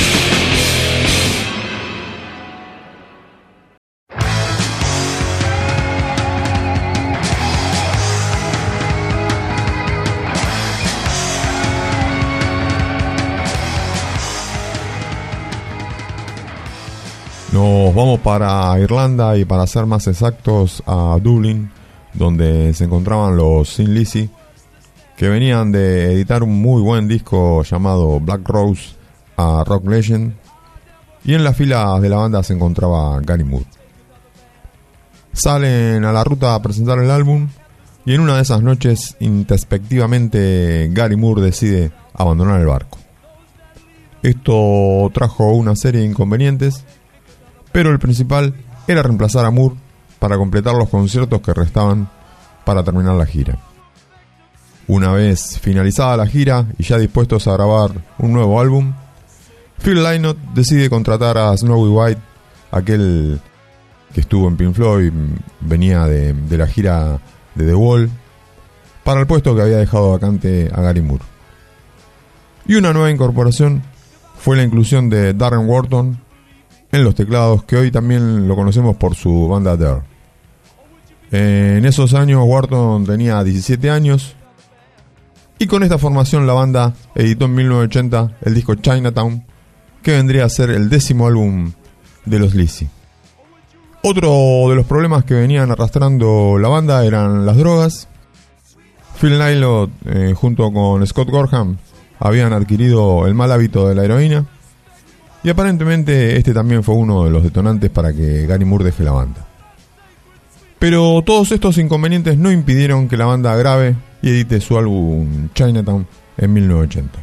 Nos vamos para Irlanda y para ser más exactos a Dublín, donde se encontraban los Sin Lizzy, que venían de editar un muy buen disco llamado Black Rose a Rock Legend, y en las filas de la banda se encontraba Gary Moore. Salen a la ruta a presentar el álbum y en una de esas noches introspectivamente Gary Moore decide abandonar el barco. Esto trajo una serie de inconvenientes pero el principal era reemplazar a Moore para completar los conciertos que restaban para terminar la gira. Una vez finalizada la gira y ya dispuestos a grabar un nuevo álbum, Phil Lynott decide contratar a Snowy White, aquel que estuvo en Pink Floyd, venía de, de la gira de The Wall, para el puesto que había dejado vacante a Gary Moore. Y una nueva incorporación fue la inclusión de Darren Wharton en los teclados, que hoy también lo conocemos por su banda Dare. En esos años Wharton tenía 17 años y con esta formación la banda editó en 1980 el disco Chinatown, que vendría a ser el décimo álbum de los Lizzy. Otro de los problemas que venían arrastrando la banda eran las drogas. Phil Nylot eh, junto con Scott Gorham habían adquirido el mal hábito de la heroína y aparentemente este también fue uno de los detonantes para que Gary Moore deje la banda. Pero todos estos inconvenientes no impidieron que la banda grabe y edite su álbum Chinatown en 1980.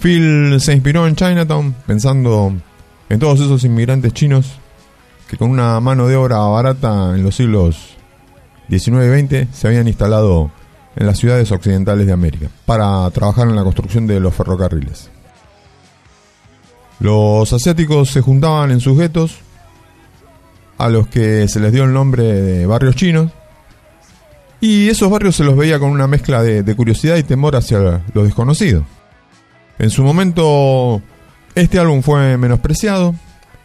Phil se inspiró en Chinatown pensando en todos esos inmigrantes chinos que con una mano de obra barata en los siglos XIX y XX se habían instalado en las ciudades occidentales de América para trabajar en la construcción de los ferrocarriles. Los asiáticos se juntaban en sus guetos, a los que se les dio el nombre de barrios chinos, y esos barrios se los veía con una mezcla de, curiosidad y temor hacia lo desconocido. En su momento, este álbum fue menospreciado,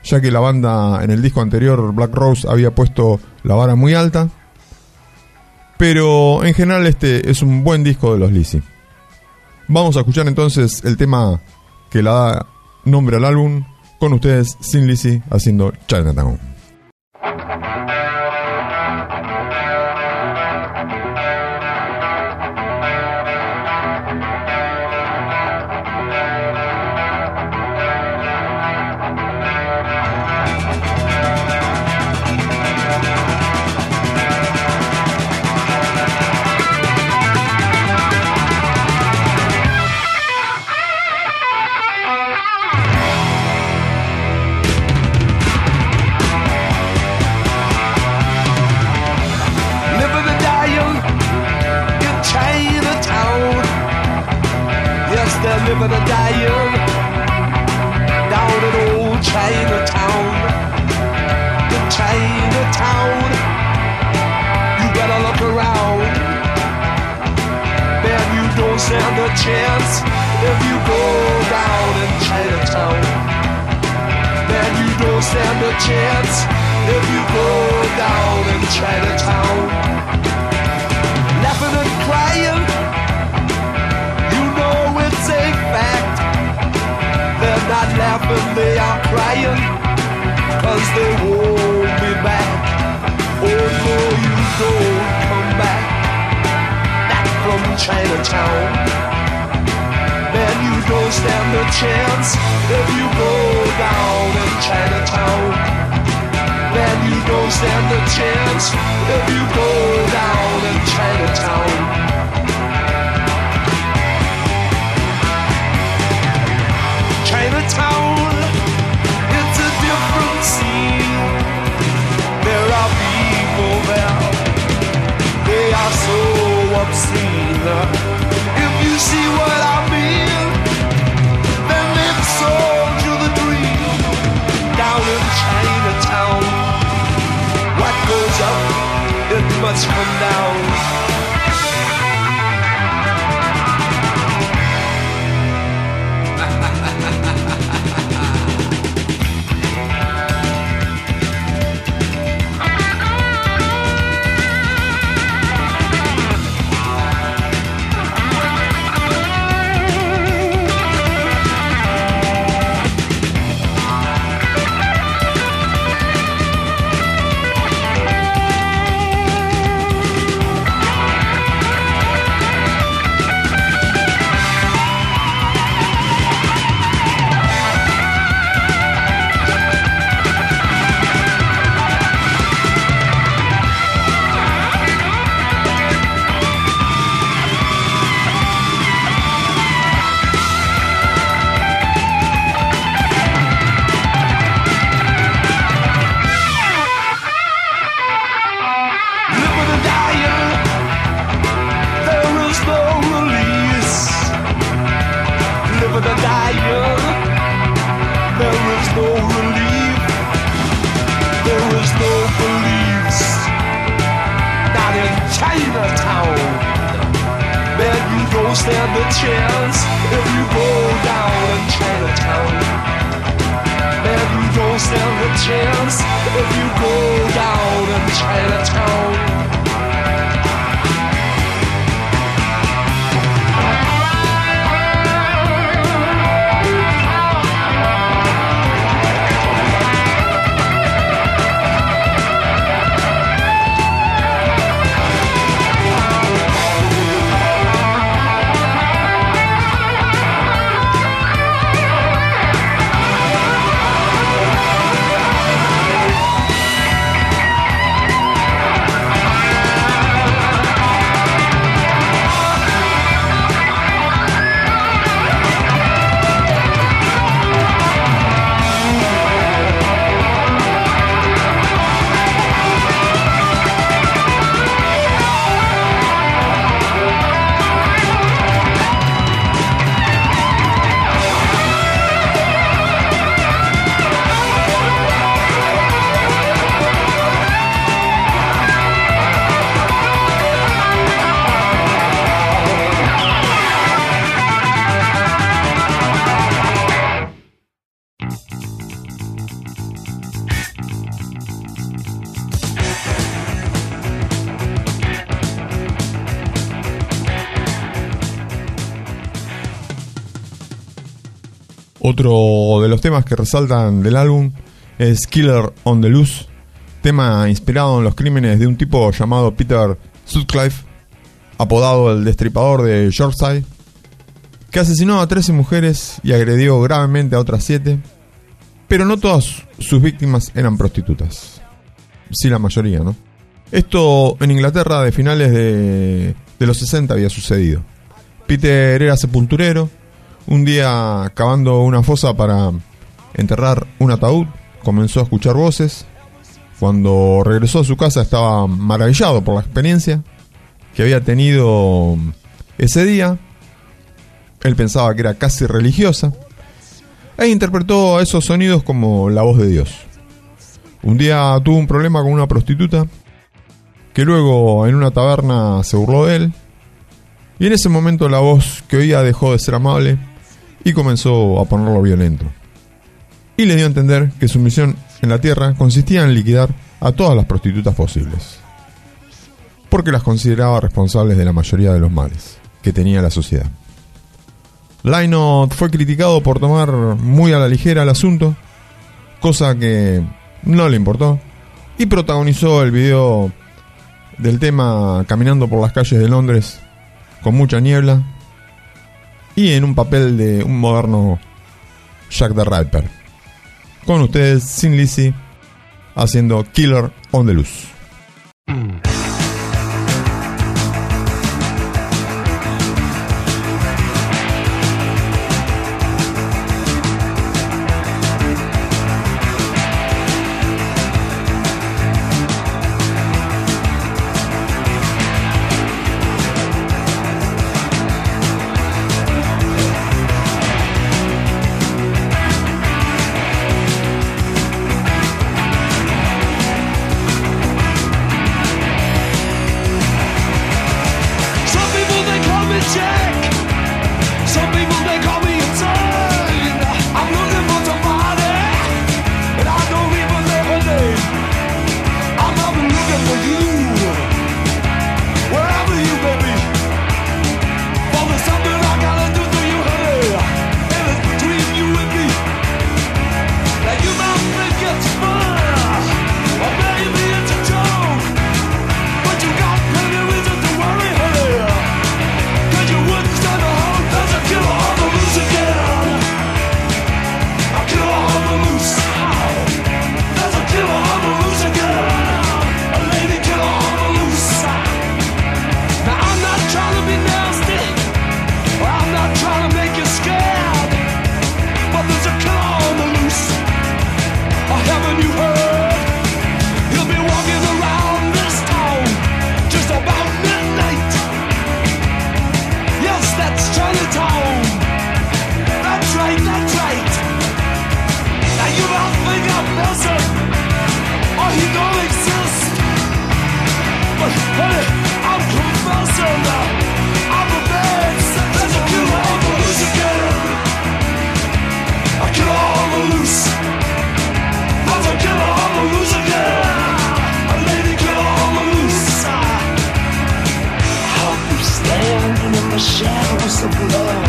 ya que la banda en el disco anterior, Black Rose, había puesto la vara muy alta, pero en general este es un buen disco de los Lizzy. Vamos a escuchar entonces el tema que la da nombre al álbum, con ustedes Sin Lizzy haciendo Chinatown. Chinatown, you better look around. Man, you don't stand a chance if you go down in Chinatown. Man, you don't stand a chance if you go down in Chinatown. Laughing and crying, you know it's a fact. They're not laughing, they are crying, cause they won't. You come back, back from Chinatown. Man, you don't stand a chance if you go down in Chinatown. Man, you don't stand a chance if you go down in Chinatown. Chinatown, so obscene. If you see what I mean, then they've sold you the dream down in Chinatown. What goes up, it must come down. Otro de los temas que resaltan del álbum es Killer on the Loose, tema inspirado en los crímenes de un tipo llamado Peter Sutcliffe, apodado el destripador de Yorkshire, que asesinó a 13 mujeres y agredió gravemente a otras 7, pero no todas sus víctimas eran prostitutas. Sí, la mayoría, ¿no? Esto en Inglaterra de finales de, de los 60 había sucedido. Peter era sepulturero, un día cavando una fosa para enterrar un ataúd, comenzó a escuchar voces. Cuando regresó a su casa estaba maravillado por la experiencia que había tenido ese día. Él pensaba que era casi religiosa e interpretó esos sonidos como la voz de Dios. Un día tuvo un problema con una prostituta que luego en una taberna se burló de él y en ese momento la voz que oía dejó de ser amable y comenzó a ponerlo violento. Y le dio a entender que su misión en la tierra consistía en liquidar a todas las prostitutas posibles, porque las consideraba responsables de la mayoría de los males que tenía la sociedad. Lynott fue criticado por tomar muy a la ligera el asunto, cosa que no le importó, y protagonizó el video del tema caminando por las calles de Londres con mucha niebla y en un papel de un moderno Jack the Ripper. Con ustedes, Sin Lizzy, haciendo Killer on the Loose. pulou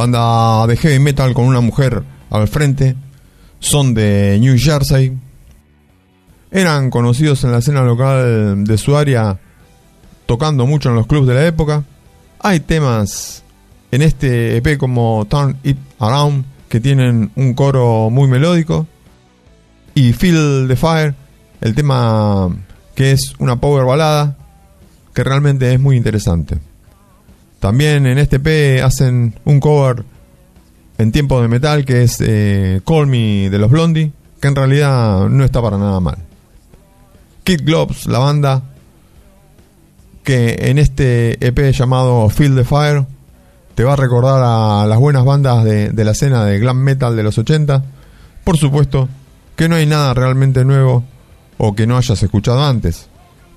banda de heavy metal con una mujer al frente, son de New Jersey. Eran conocidos en la escena local de su área, tocando mucho en los clubs de la época. Hay temas en este EP como Turn It Around que tienen un coro muy melódico. Y Feel the Fire, el tema que es una power balada que realmente es muy interesante. También en este EP hacen un cover en tiempo de metal que es eh, Call Me de los Blondie, que en realidad no está para nada mal. Kid Globes, la banda que en este EP llamado Feel the Fire te va a recordar a las buenas bandas de, de la escena de glam metal de los 80. Por supuesto que no hay nada realmente nuevo o que no hayas escuchado antes,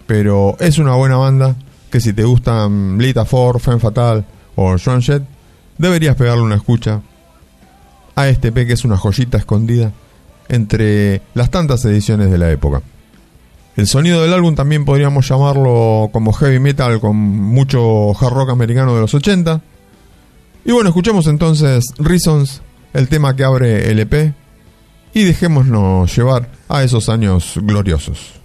pero es una buena banda que si te gustan Lita Ford, Femme Fatal o Jett, deberías pegarle una escucha a este EP que es una joyita escondida entre las tantas ediciones de la época. El sonido del álbum también podríamos llamarlo como heavy metal con mucho hard rock americano de los 80. Y bueno, escuchemos entonces Reasons, el tema que abre el EP, y dejémonos llevar a esos años gloriosos.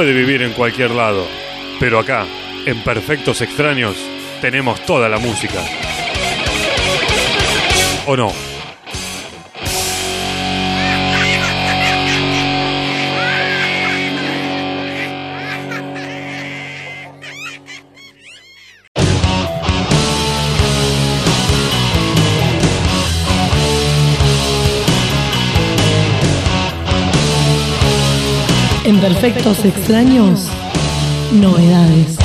Puede vivir en cualquier lado, pero acá, en Perfectos Extraños, tenemos toda la música. ¿O no? Perfectos Extraños, novedades.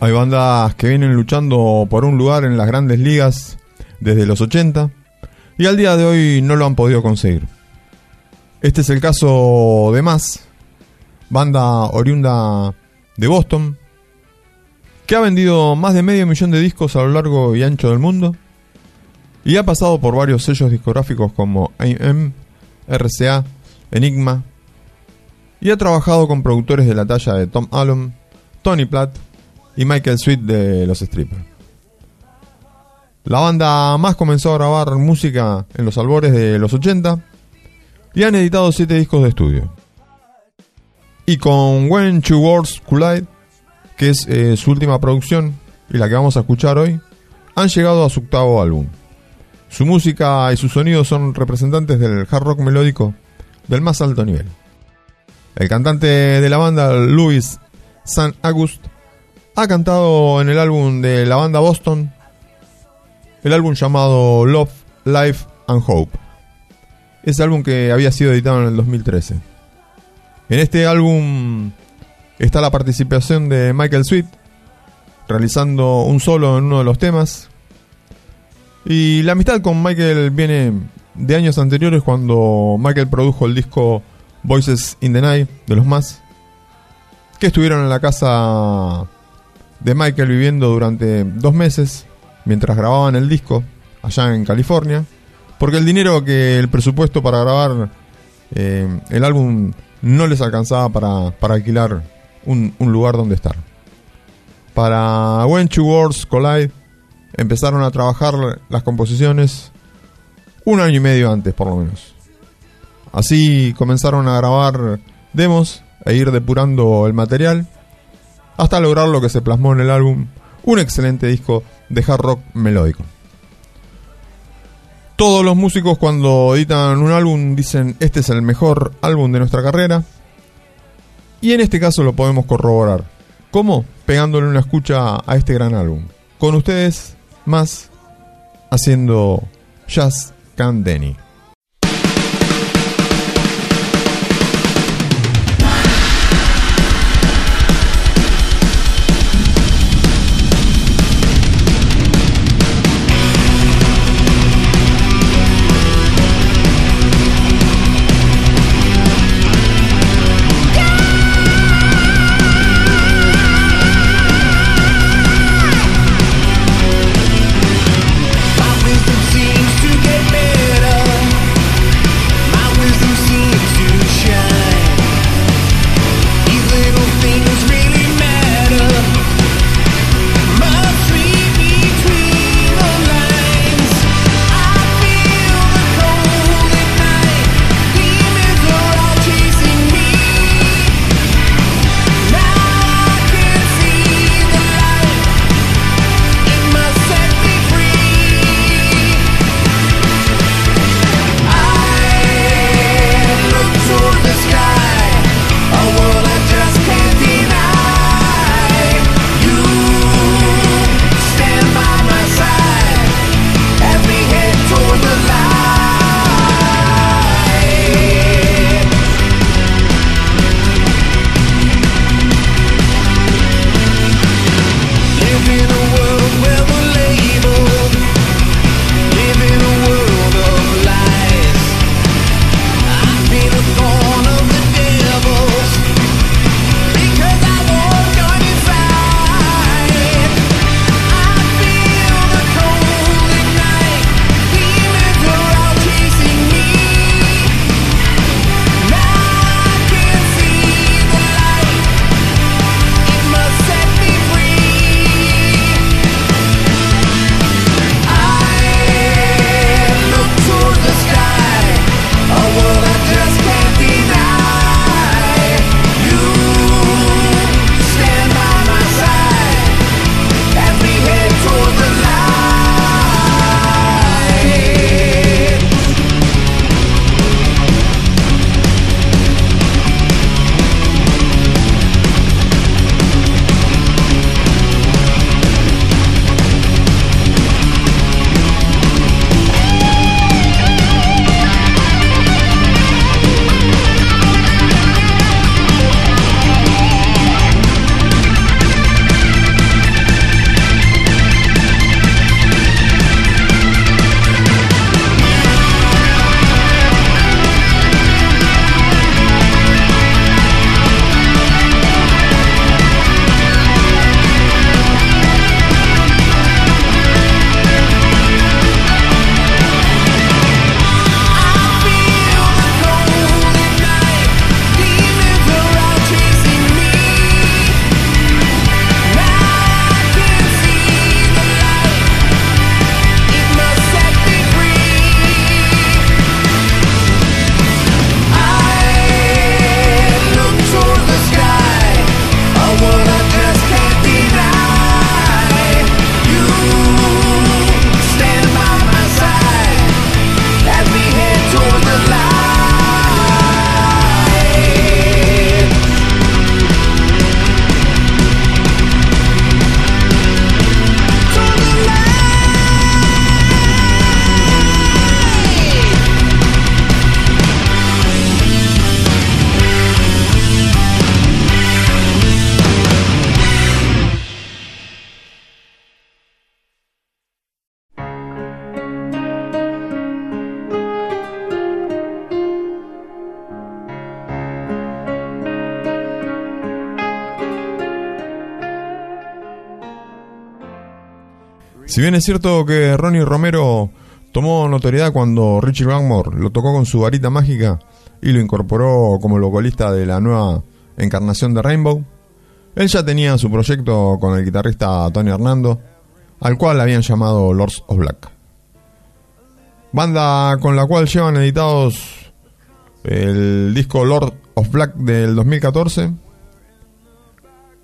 Hay bandas que vienen luchando por un lugar en las grandes ligas desde los 80 y al día de hoy no lo han podido conseguir. Este es el caso de Más, banda oriunda de Boston, que ha vendido más de medio millón de discos a lo largo y ancho del mundo y ha pasado por varios sellos discográficos como AM, RCA, Enigma y ha trabajado con productores de la talla de Tom Allom, Tony Platt y Michael Sweet de los Strippers. La banda más comenzó a grabar música en los albores de los 80 y han editado 7 discos de estudio. Y con When Two Worlds Collide, que es eh, su última producción y la que vamos a escuchar hoy, han llegado a su octavo álbum. Su música y sus sonidos son representantes del hard rock melódico del más alto nivel. El cantante de la banda, Louis San August, ha cantado en el álbum de la banda Boston, el álbum llamado Love, Life and Hope. Ese álbum que había sido editado en el 2013. En este álbum está la participación de Michael Sweet, realizando un solo en uno de los temas. Y la amistad con Michael viene de años anteriores cuando Michael produjo el disco Voices in the Night de los más, que estuvieron en la casa de Michael viviendo durante dos meses mientras grababan el disco allá en California, porque el dinero que el presupuesto para grabar eh, el álbum no les alcanzaba para, para alquilar un, un lugar donde estar. Para When Two Worlds Collide empezaron a trabajar las composiciones un año y medio antes por lo menos. Así comenzaron a grabar demos e ir depurando el material hasta lograr lo que se plasmó en el álbum, un excelente disco de hard rock melódico. Todos los músicos cuando editan un álbum dicen este es el mejor álbum de nuestra carrera. Y en este caso lo podemos corroborar. ¿Cómo? Pegándole una escucha a este gran álbum. Con ustedes, más haciendo Just Can Denny. Bien es cierto que Ronnie Romero tomó notoriedad cuando Richie Blackmore lo tocó con su varita mágica y lo incorporó como vocalista de la nueva encarnación de Rainbow, él ya tenía su proyecto con el guitarrista Tony Hernando, al cual habían llamado Lords of Black. Banda con la cual llevan editados el disco Lord of Black del 2014,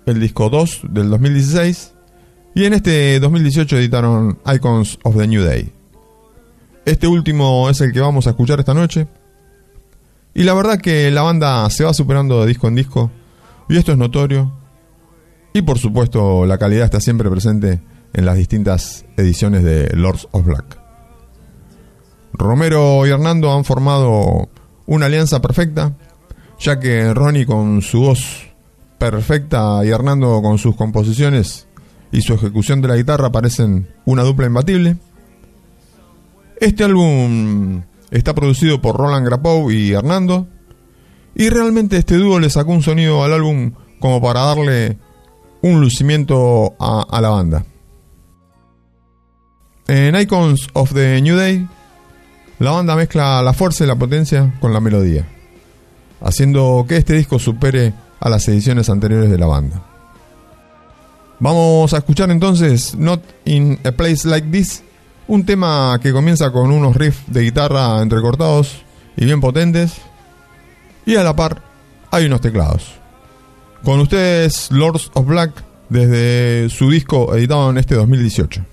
el disco 2 del 2016 y en este 2018 editaron Icons of the New Day. Este último es el que vamos a escuchar esta noche. Y la verdad que la banda se va superando de disco en disco y esto es notorio. Y por supuesto la calidad está siempre presente en las distintas ediciones de Lords of Black. Romero y Hernando han formado una alianza perfecta, ya que Ronnie con su voz perfecta y Hernando con sus composiciones y su ejecución de la guitarra parecen una dupla imbatible. Este álbum está producido por Roland Grapow y Hernando, y realmente este dúo le sacó un sonido al álbum como para darle un lucimiento a la banda. En Icons of the New Day, la banda mezcla la fuerza y la potencia con la melodía, haciendo que este disco supere a las ediciones anteriores de la banda. Vamos a escuchar entonces Not in a Place Like This, un tema que comienza con unos riffs de guitarra entrecortados y bien potentes, y a la par hay unos teclados. Con ustedes Lords of Black desde su disco editado en este 2018.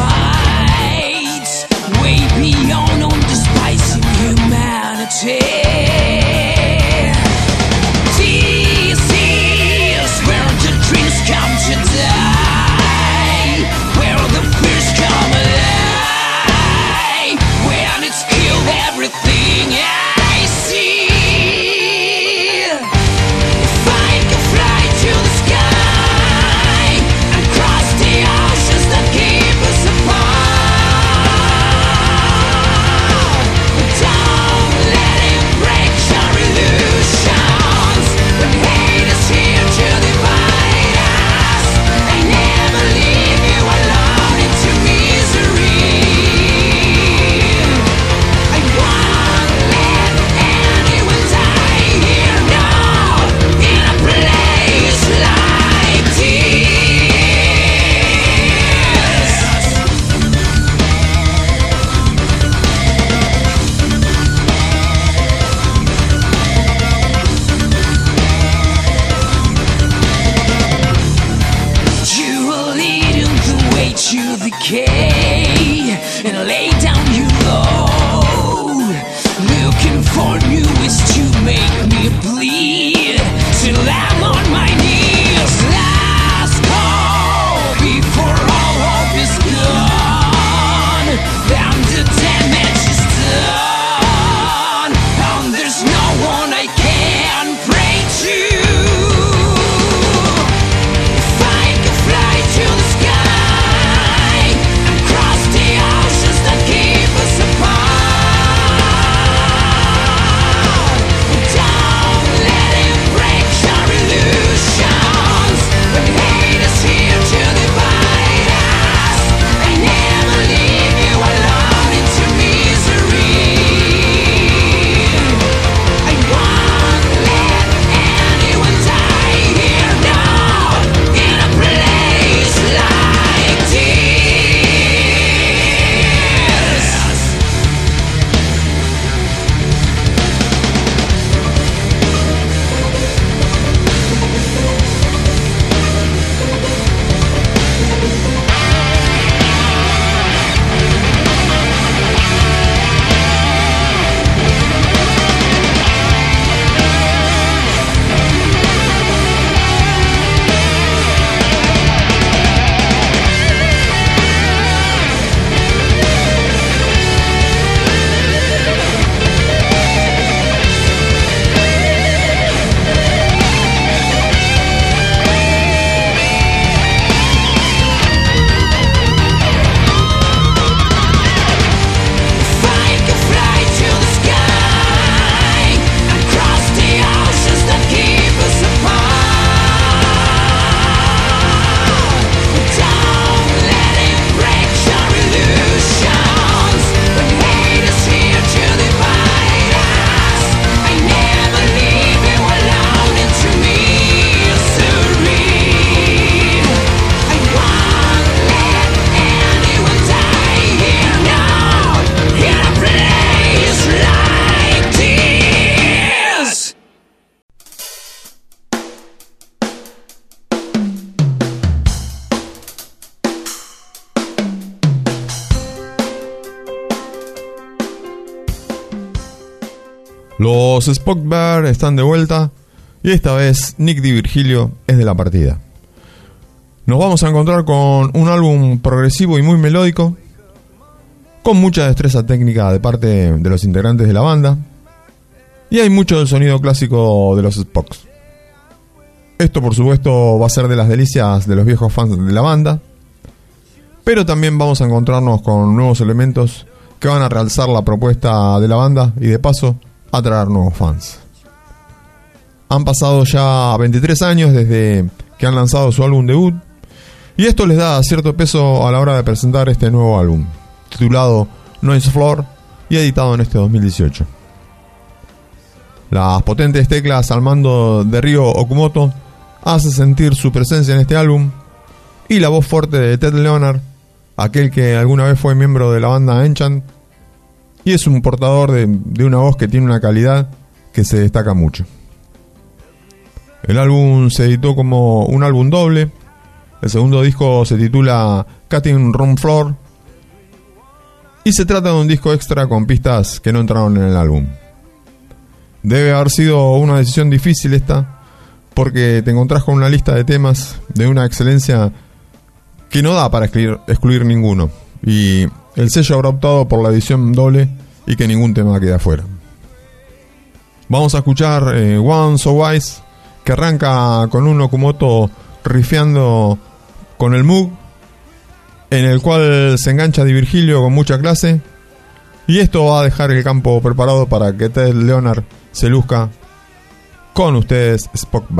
right way beyond the spice of humanity. Spock Bear están de vuelta y esta vez Nick Di Virgilio es de la partida. Nos vamos a encontrar con un álbum progresivo y muy melódico, con mucha destreza técnica de parte de los integrantes de la banda, y hay mucho del sonido clásico de los Spocks. Esto por supuesto va a ser de las delicias de los viejos fans de la banda, pero también vamos a encontrarnos con nuevos elementos que van a realzar la propuesta de la banda y de paso atraer nuevos fans. Han pasado ya 23 años desde que han lanzado su álbum debut y esto les da cierto peso a la hora de presentar este nuevo álbum, titulado Noise Floor y editado en este 2018. Las potentes teclas al mando de Ryo Okumoto hace sentir su presencia en este álbum y la voz fuerte de Ted Leonard, aquel que alguna vez fue miembro de la banda Enchant, y es un portador de, una voz que tiene una calidad que se destaca mucho. El álbum se editó como un álbum doble, el segundo disco se titula Cutting Room Floor y se trata de un disco extra con pistas que no entraron en el álbum. Debe haber sido una decisión difícil esta, porque te encontrás con una lista de temas de una excelencia que no da para excluir, excluir ninguno. Y el sello habrá optado por la edición doble y que ningún tema quede afuera. Vamos a escuchar eh, One So Wise, que arranca con un Okumoto rifeando con el Moog, en el cual se engancha Di Virgilio con mucha clase. Y esto va a dejar el campo preparado para que Ted Leonard se luzca con ustedes Spock.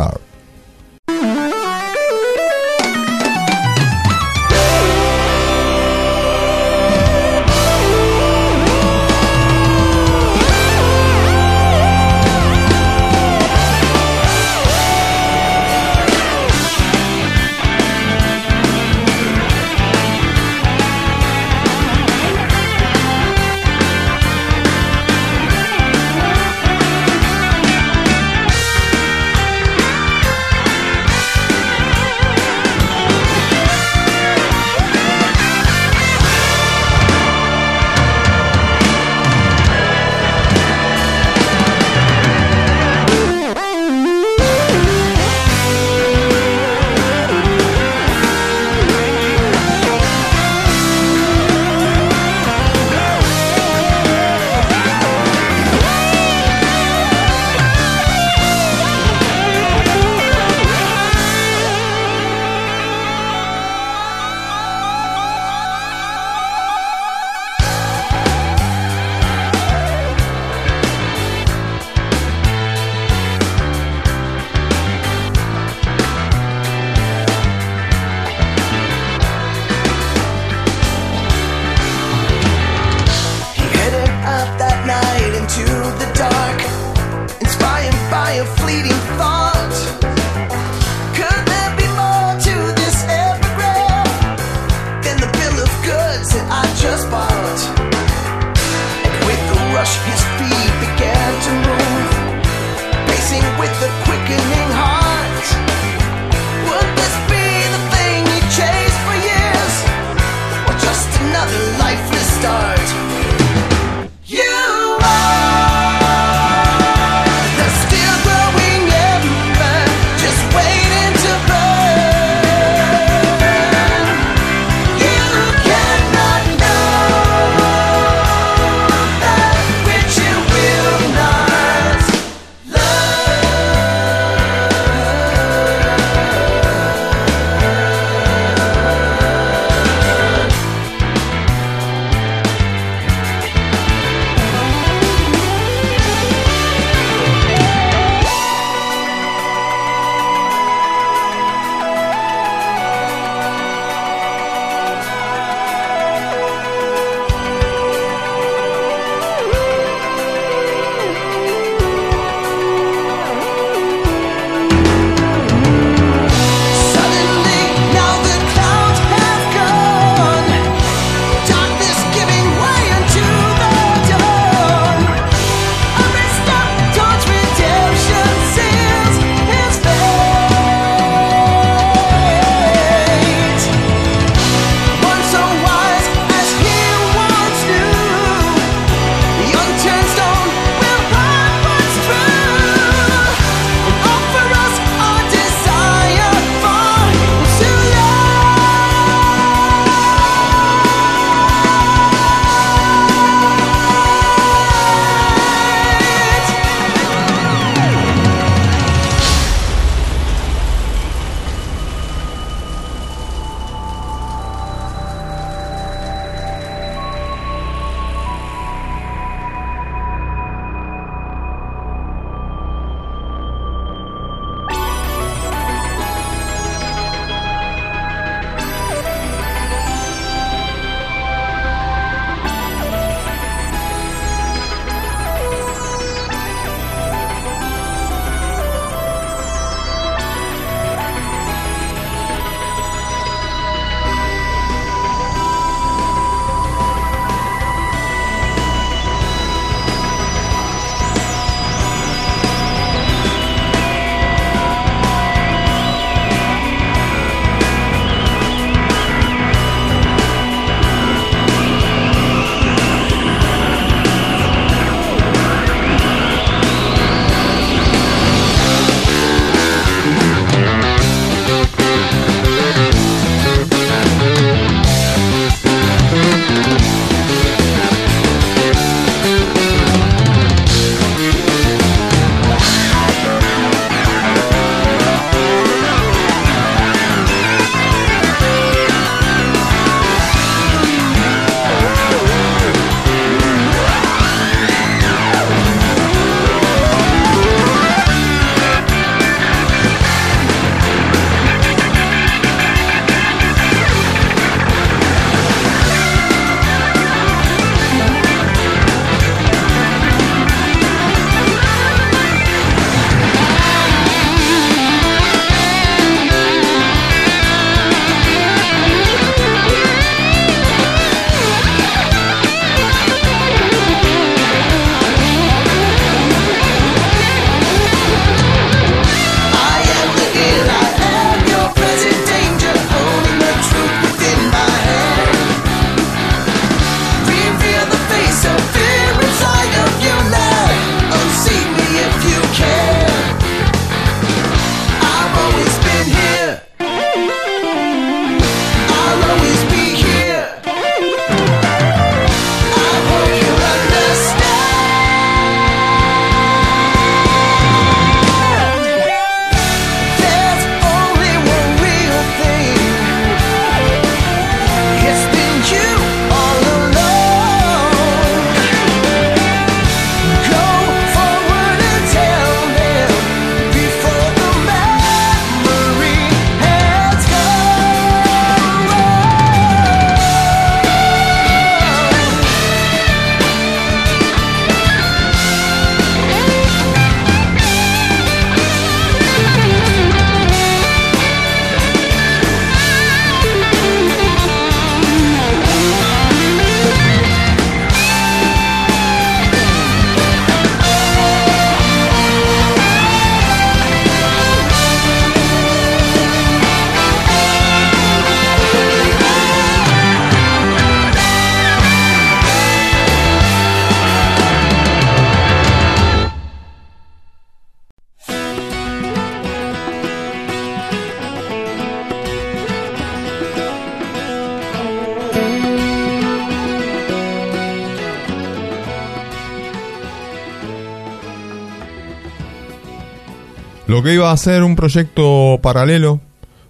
Lo que iba a ser un proyecto paralelo,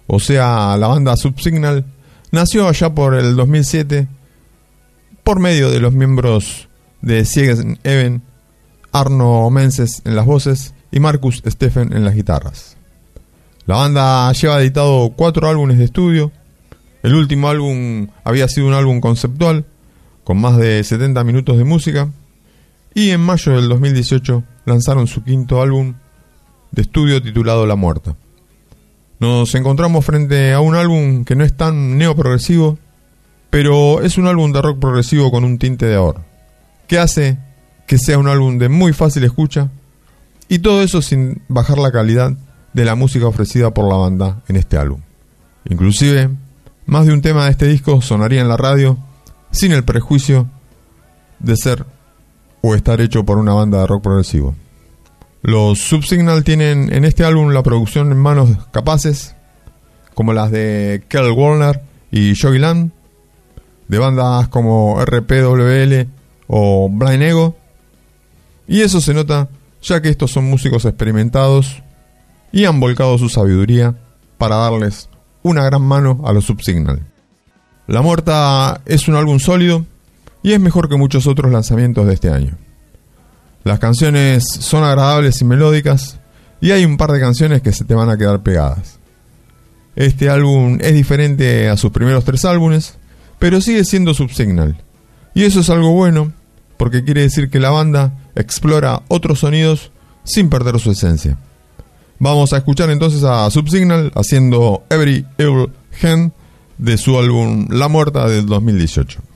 o sea, la banda Subsignal, nació allá por el 2007 por medio de los miembros de Siegen Even, Arno Menses en las voces y Marcus Steffen en las guitarras. La banda lleva editado cuatro álbumes de estudio. El último álbum había sido un álbum conceptual con más de 70 minutos de música. Y en mayo del 2018 lanzaron su quinto álbum de estudio titulado La Muerta. Nos encontramos frente a un álbum que no es tan neoprogresivo, pero es un álbum de rock progresivo con un tinte de ahora, que hace que sea un álbum de muy fácil escucha y todo eso sin bajar la calidad de la música ofrecida por la banda en este álbum. Inclusive, más de un tema de este disco sonaría en la radio sin el prejuicio de ser o estar hecho por una banda de rock progresivo. Los Subsignal tienen en este álbum la producción en manos capaces, como las de Kel Warner y Joey Land, de bandas como RPWL o Blind Ego, y eso se nota ya que estos son músicos experimentados y han volcado su sabiduría para darles una gran mano a los Subsignal. La Muerta es un álbum sólido y es mejor que muchos otros lanzamientos de este año. Las canciones son agradables y melódicas y hay un par de canciones que se te van a quedar pegadas. Este álbum es diferente a sus primeros tres álbumes, pero sigue siendo Subsignal. Y eso es algo bueno, porque quiere decir que la banda explora otros sonidos sin perder su esencia. Vamos a escuchar entonces a Subsignal haciendo Every Evil Hand de su álbum La Muerta del 2018.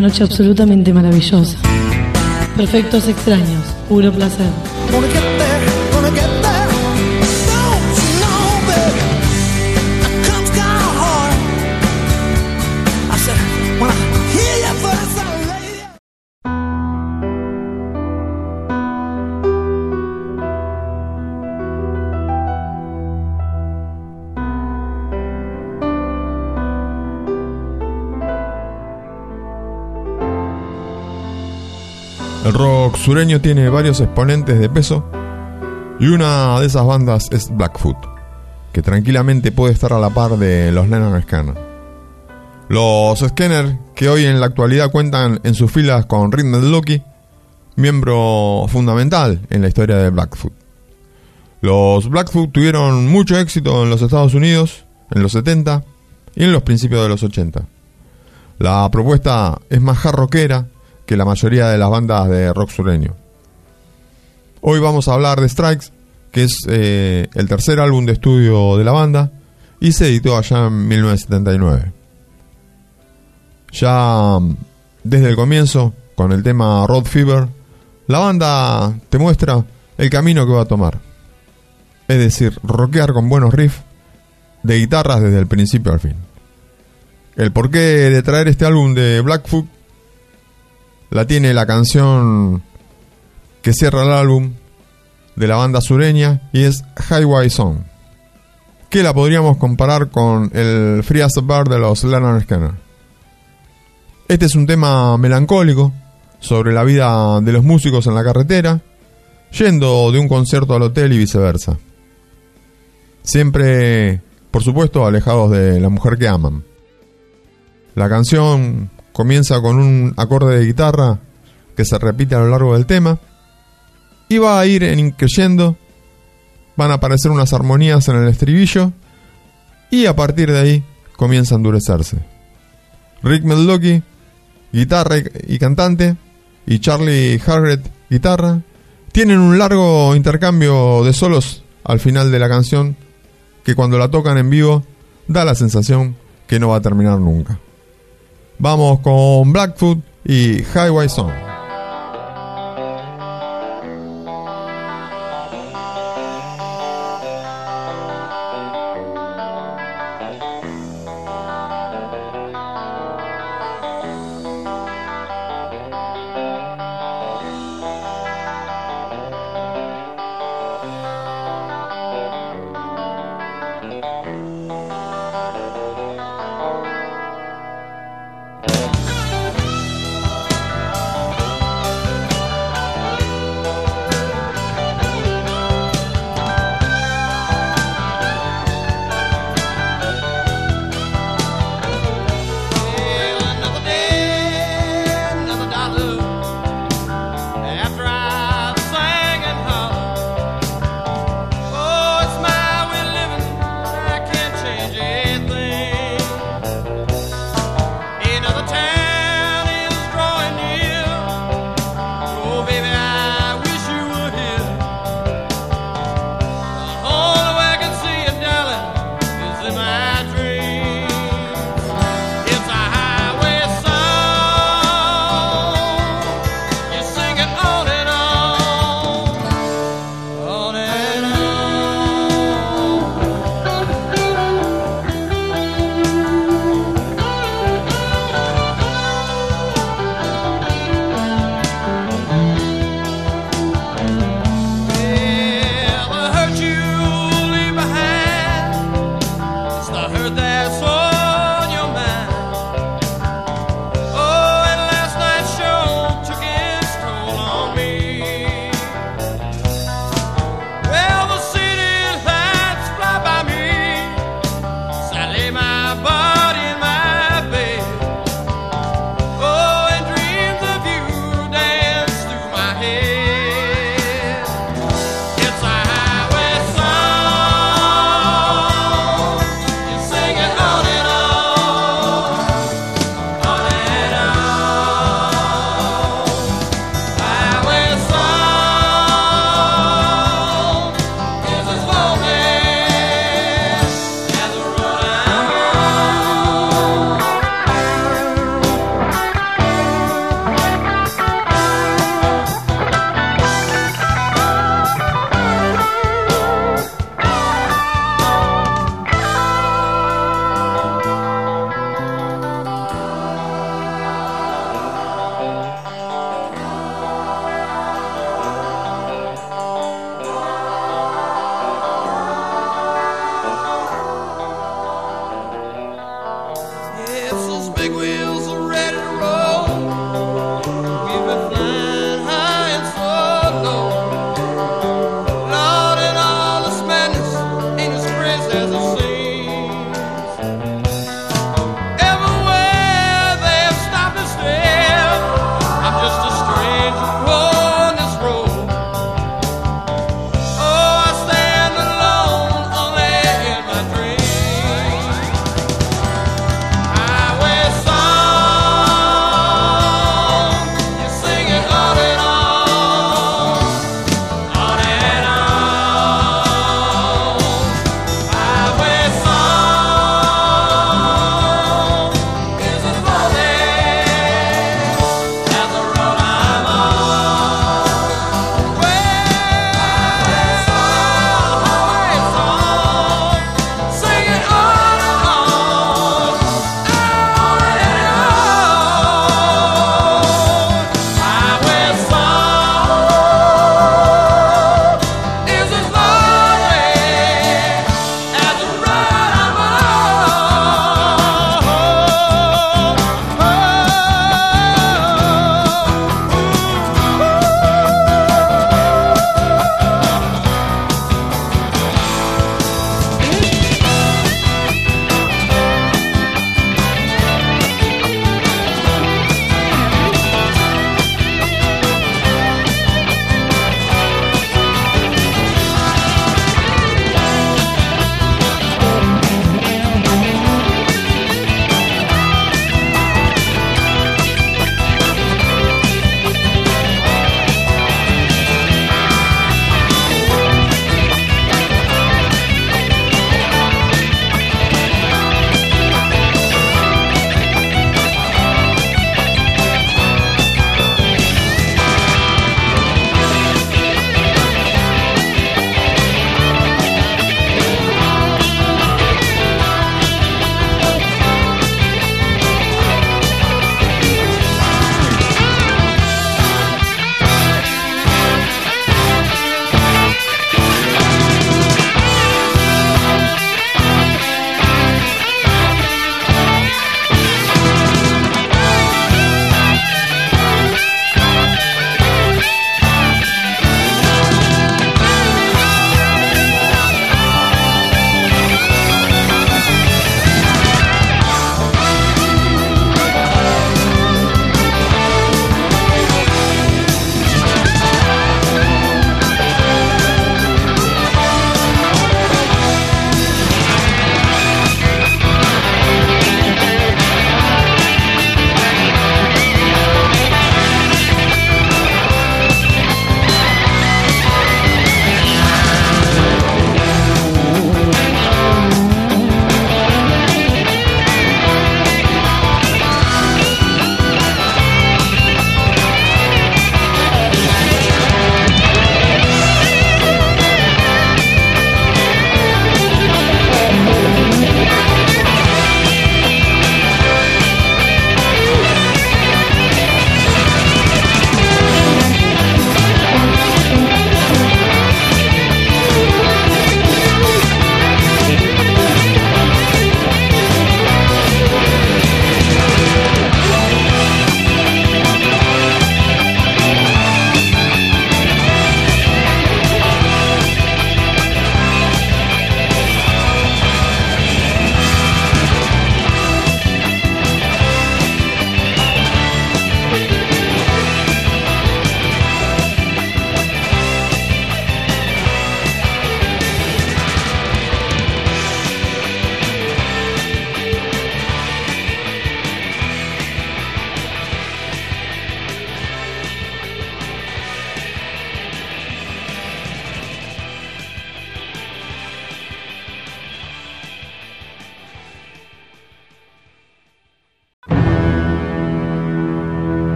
Noche absolutamente maravillosa. Perfectos extraños, puro placer. Sureño tiene varios exponentes de peso y una de esas bandas es Blackfoot, que tranquilamente puede estar a la par de los Lennon Scanner. Los Scanner, que hoy en la actualidad cuentan en sus filas con Rhythm Lucky, miembro fundamental en la historia de Blackfoot. Los Blackfoot tuvieron mucho éxito en los Estados Unidos en los 70 y en los principios de los 80. La propuesta es más hard rockera que la mayoría de las bandas de rock sureño. Hoy vamos a hablar de Strikes, que es eh, el tercer álbum de estudio de la banda y se editó allá en 1979. Ya mm, desde el comienzo, con el tema Road Fever, la banda te muestra el camino que va a tomar. Es decir, rockear con buenos riffs de guitarras desde el principio al fin. El porqué de traer este álbum de Blackfoot la tiene la canción que cierra el álbum de la banda sureña y es Highway Song, que la podríamos comparar con el Free as Bar de los Leonard Skinner. Este es un tema melancólico sobre la vida de los músicos en la carretera, yendo de un concierto al hotel y viceversa. Siempre, por supuesto, alejados de la mujer que aman. La canción comienza con un acorde de guitarra que se repite a lo largo del tema y va a ir en increyendo, van a aparecer unas armonías en el estribillo y a partir de ahí comienza a endurecerse. Rick Medlocke, guitarra y- cantante, y Charlie Harrett, guitarra, tienen un largo intercambio de solos al final de la canción que cuando la tocan en vivo da la sensación que no va a terminar nunca. Vamos con Blackfoot y Highway Song.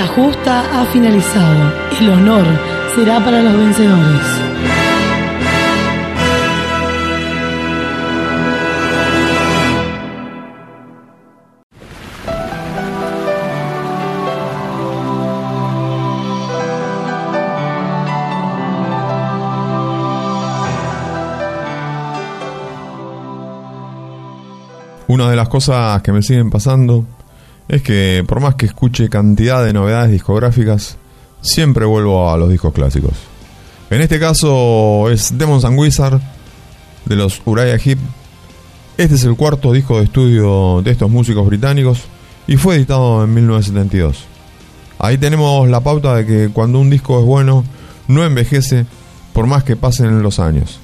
La justa ha finalizado. El honor será para los vencedores. Una de las cosas que me siguen pasando es que por más que escuche cantidad de novedades discográficas, siempre vuelvo a los discos clásicos. En este caso es Demons and Wizard de los Uriah Heep. Este es el cuarto disco de estudio de estos músicos británicos y fue editado en 1972. Ahí tenemos la pauta de que cuando un disco es bueno, no envejece por más que pasen los años.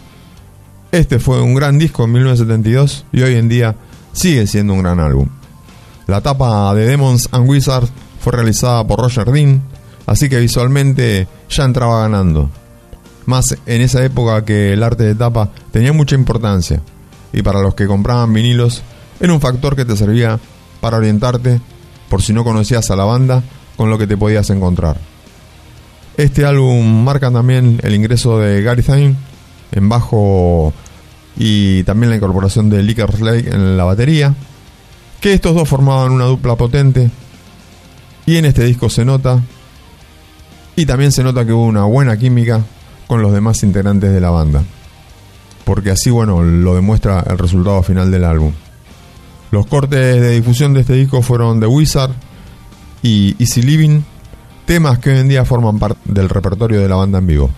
Este fue un gran disco en 1972 y hoy en día sigue siendo un gran álbum. La tapa de Demons and Wizards fue realizada por Roger Dean, así que visualmente ya entraba ganando. Más en esa época que el arte de tapa tenía mucha importancia y para los que compraban vinilos era un factor que te servía para orientarte por si no conocías a la banda con lo que te podías encontrar. Este álbum marca también el ingreso de Gary Thine en bajo y también la incorporación de Licker Lake en la batería, que estos dos formaban una dupla potente y en este disco se nota y también se nota que hubo una buena química con los demás integrantes de la banda, porque así bueno lo demuestra el resultado final del álbum. Los cortes de difusión de este disco fueron The Wizard y Easy Living, temas que hoy en día forman parte del repertorio de la banda en vivo.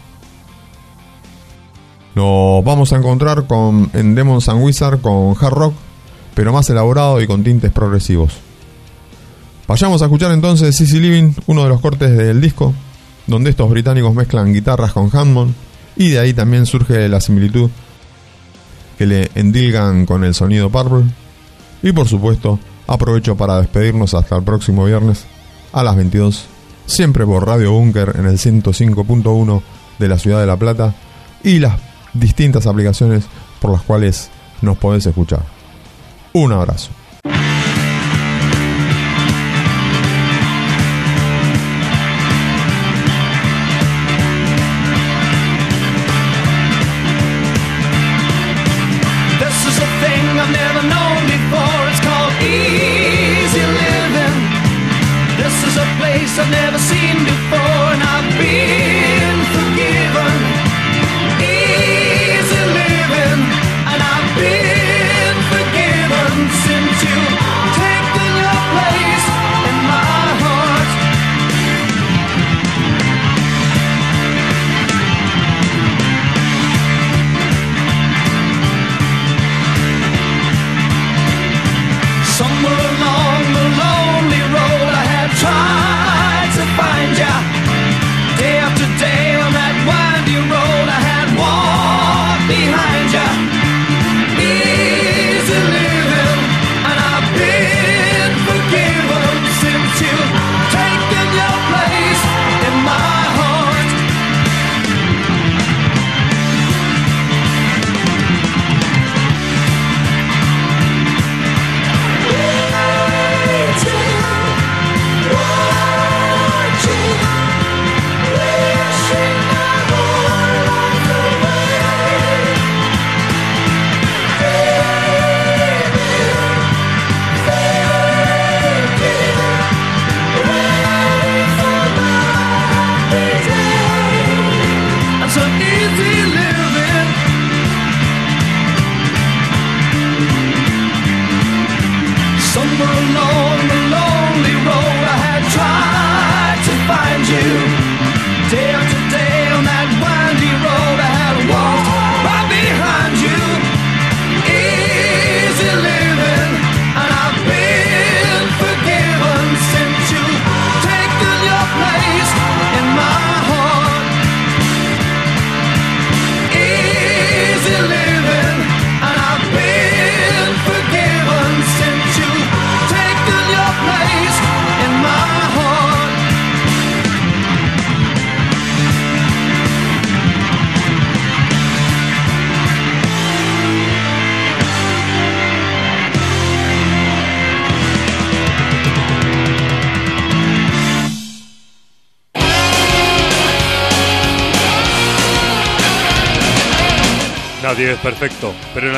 Nos vamos a encontrar con, en Demons and Wizard con hard rock, pero más elaborado y con tintes progresivos. Vayamos a escuchar entonces Easy Living, uno de los cortes del disco, donde estos británicos mezclan guitarras con Hammond y de ahí también surge la similitud que le endilgan con el sonido Purple. Y por supuesto, aprovecho para despedirnos hasta el próximo viernes a las 22, siempre por Radio Bunker en el 105.1 de la ciudad de La Plata y las distintas aplicaciones por las cuales nos podés escuchar. Un abrazo.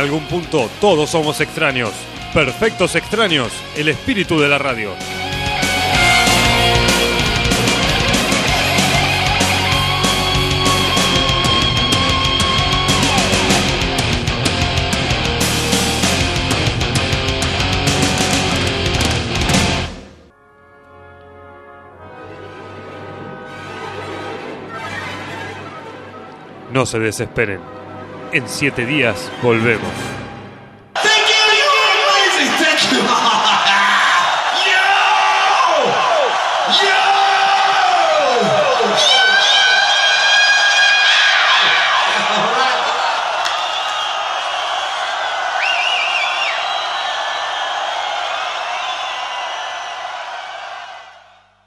Algún punto todos somos extraños. Perfectos extraños, el espíritu de la radio. No se desesperen. En siete días volvemos.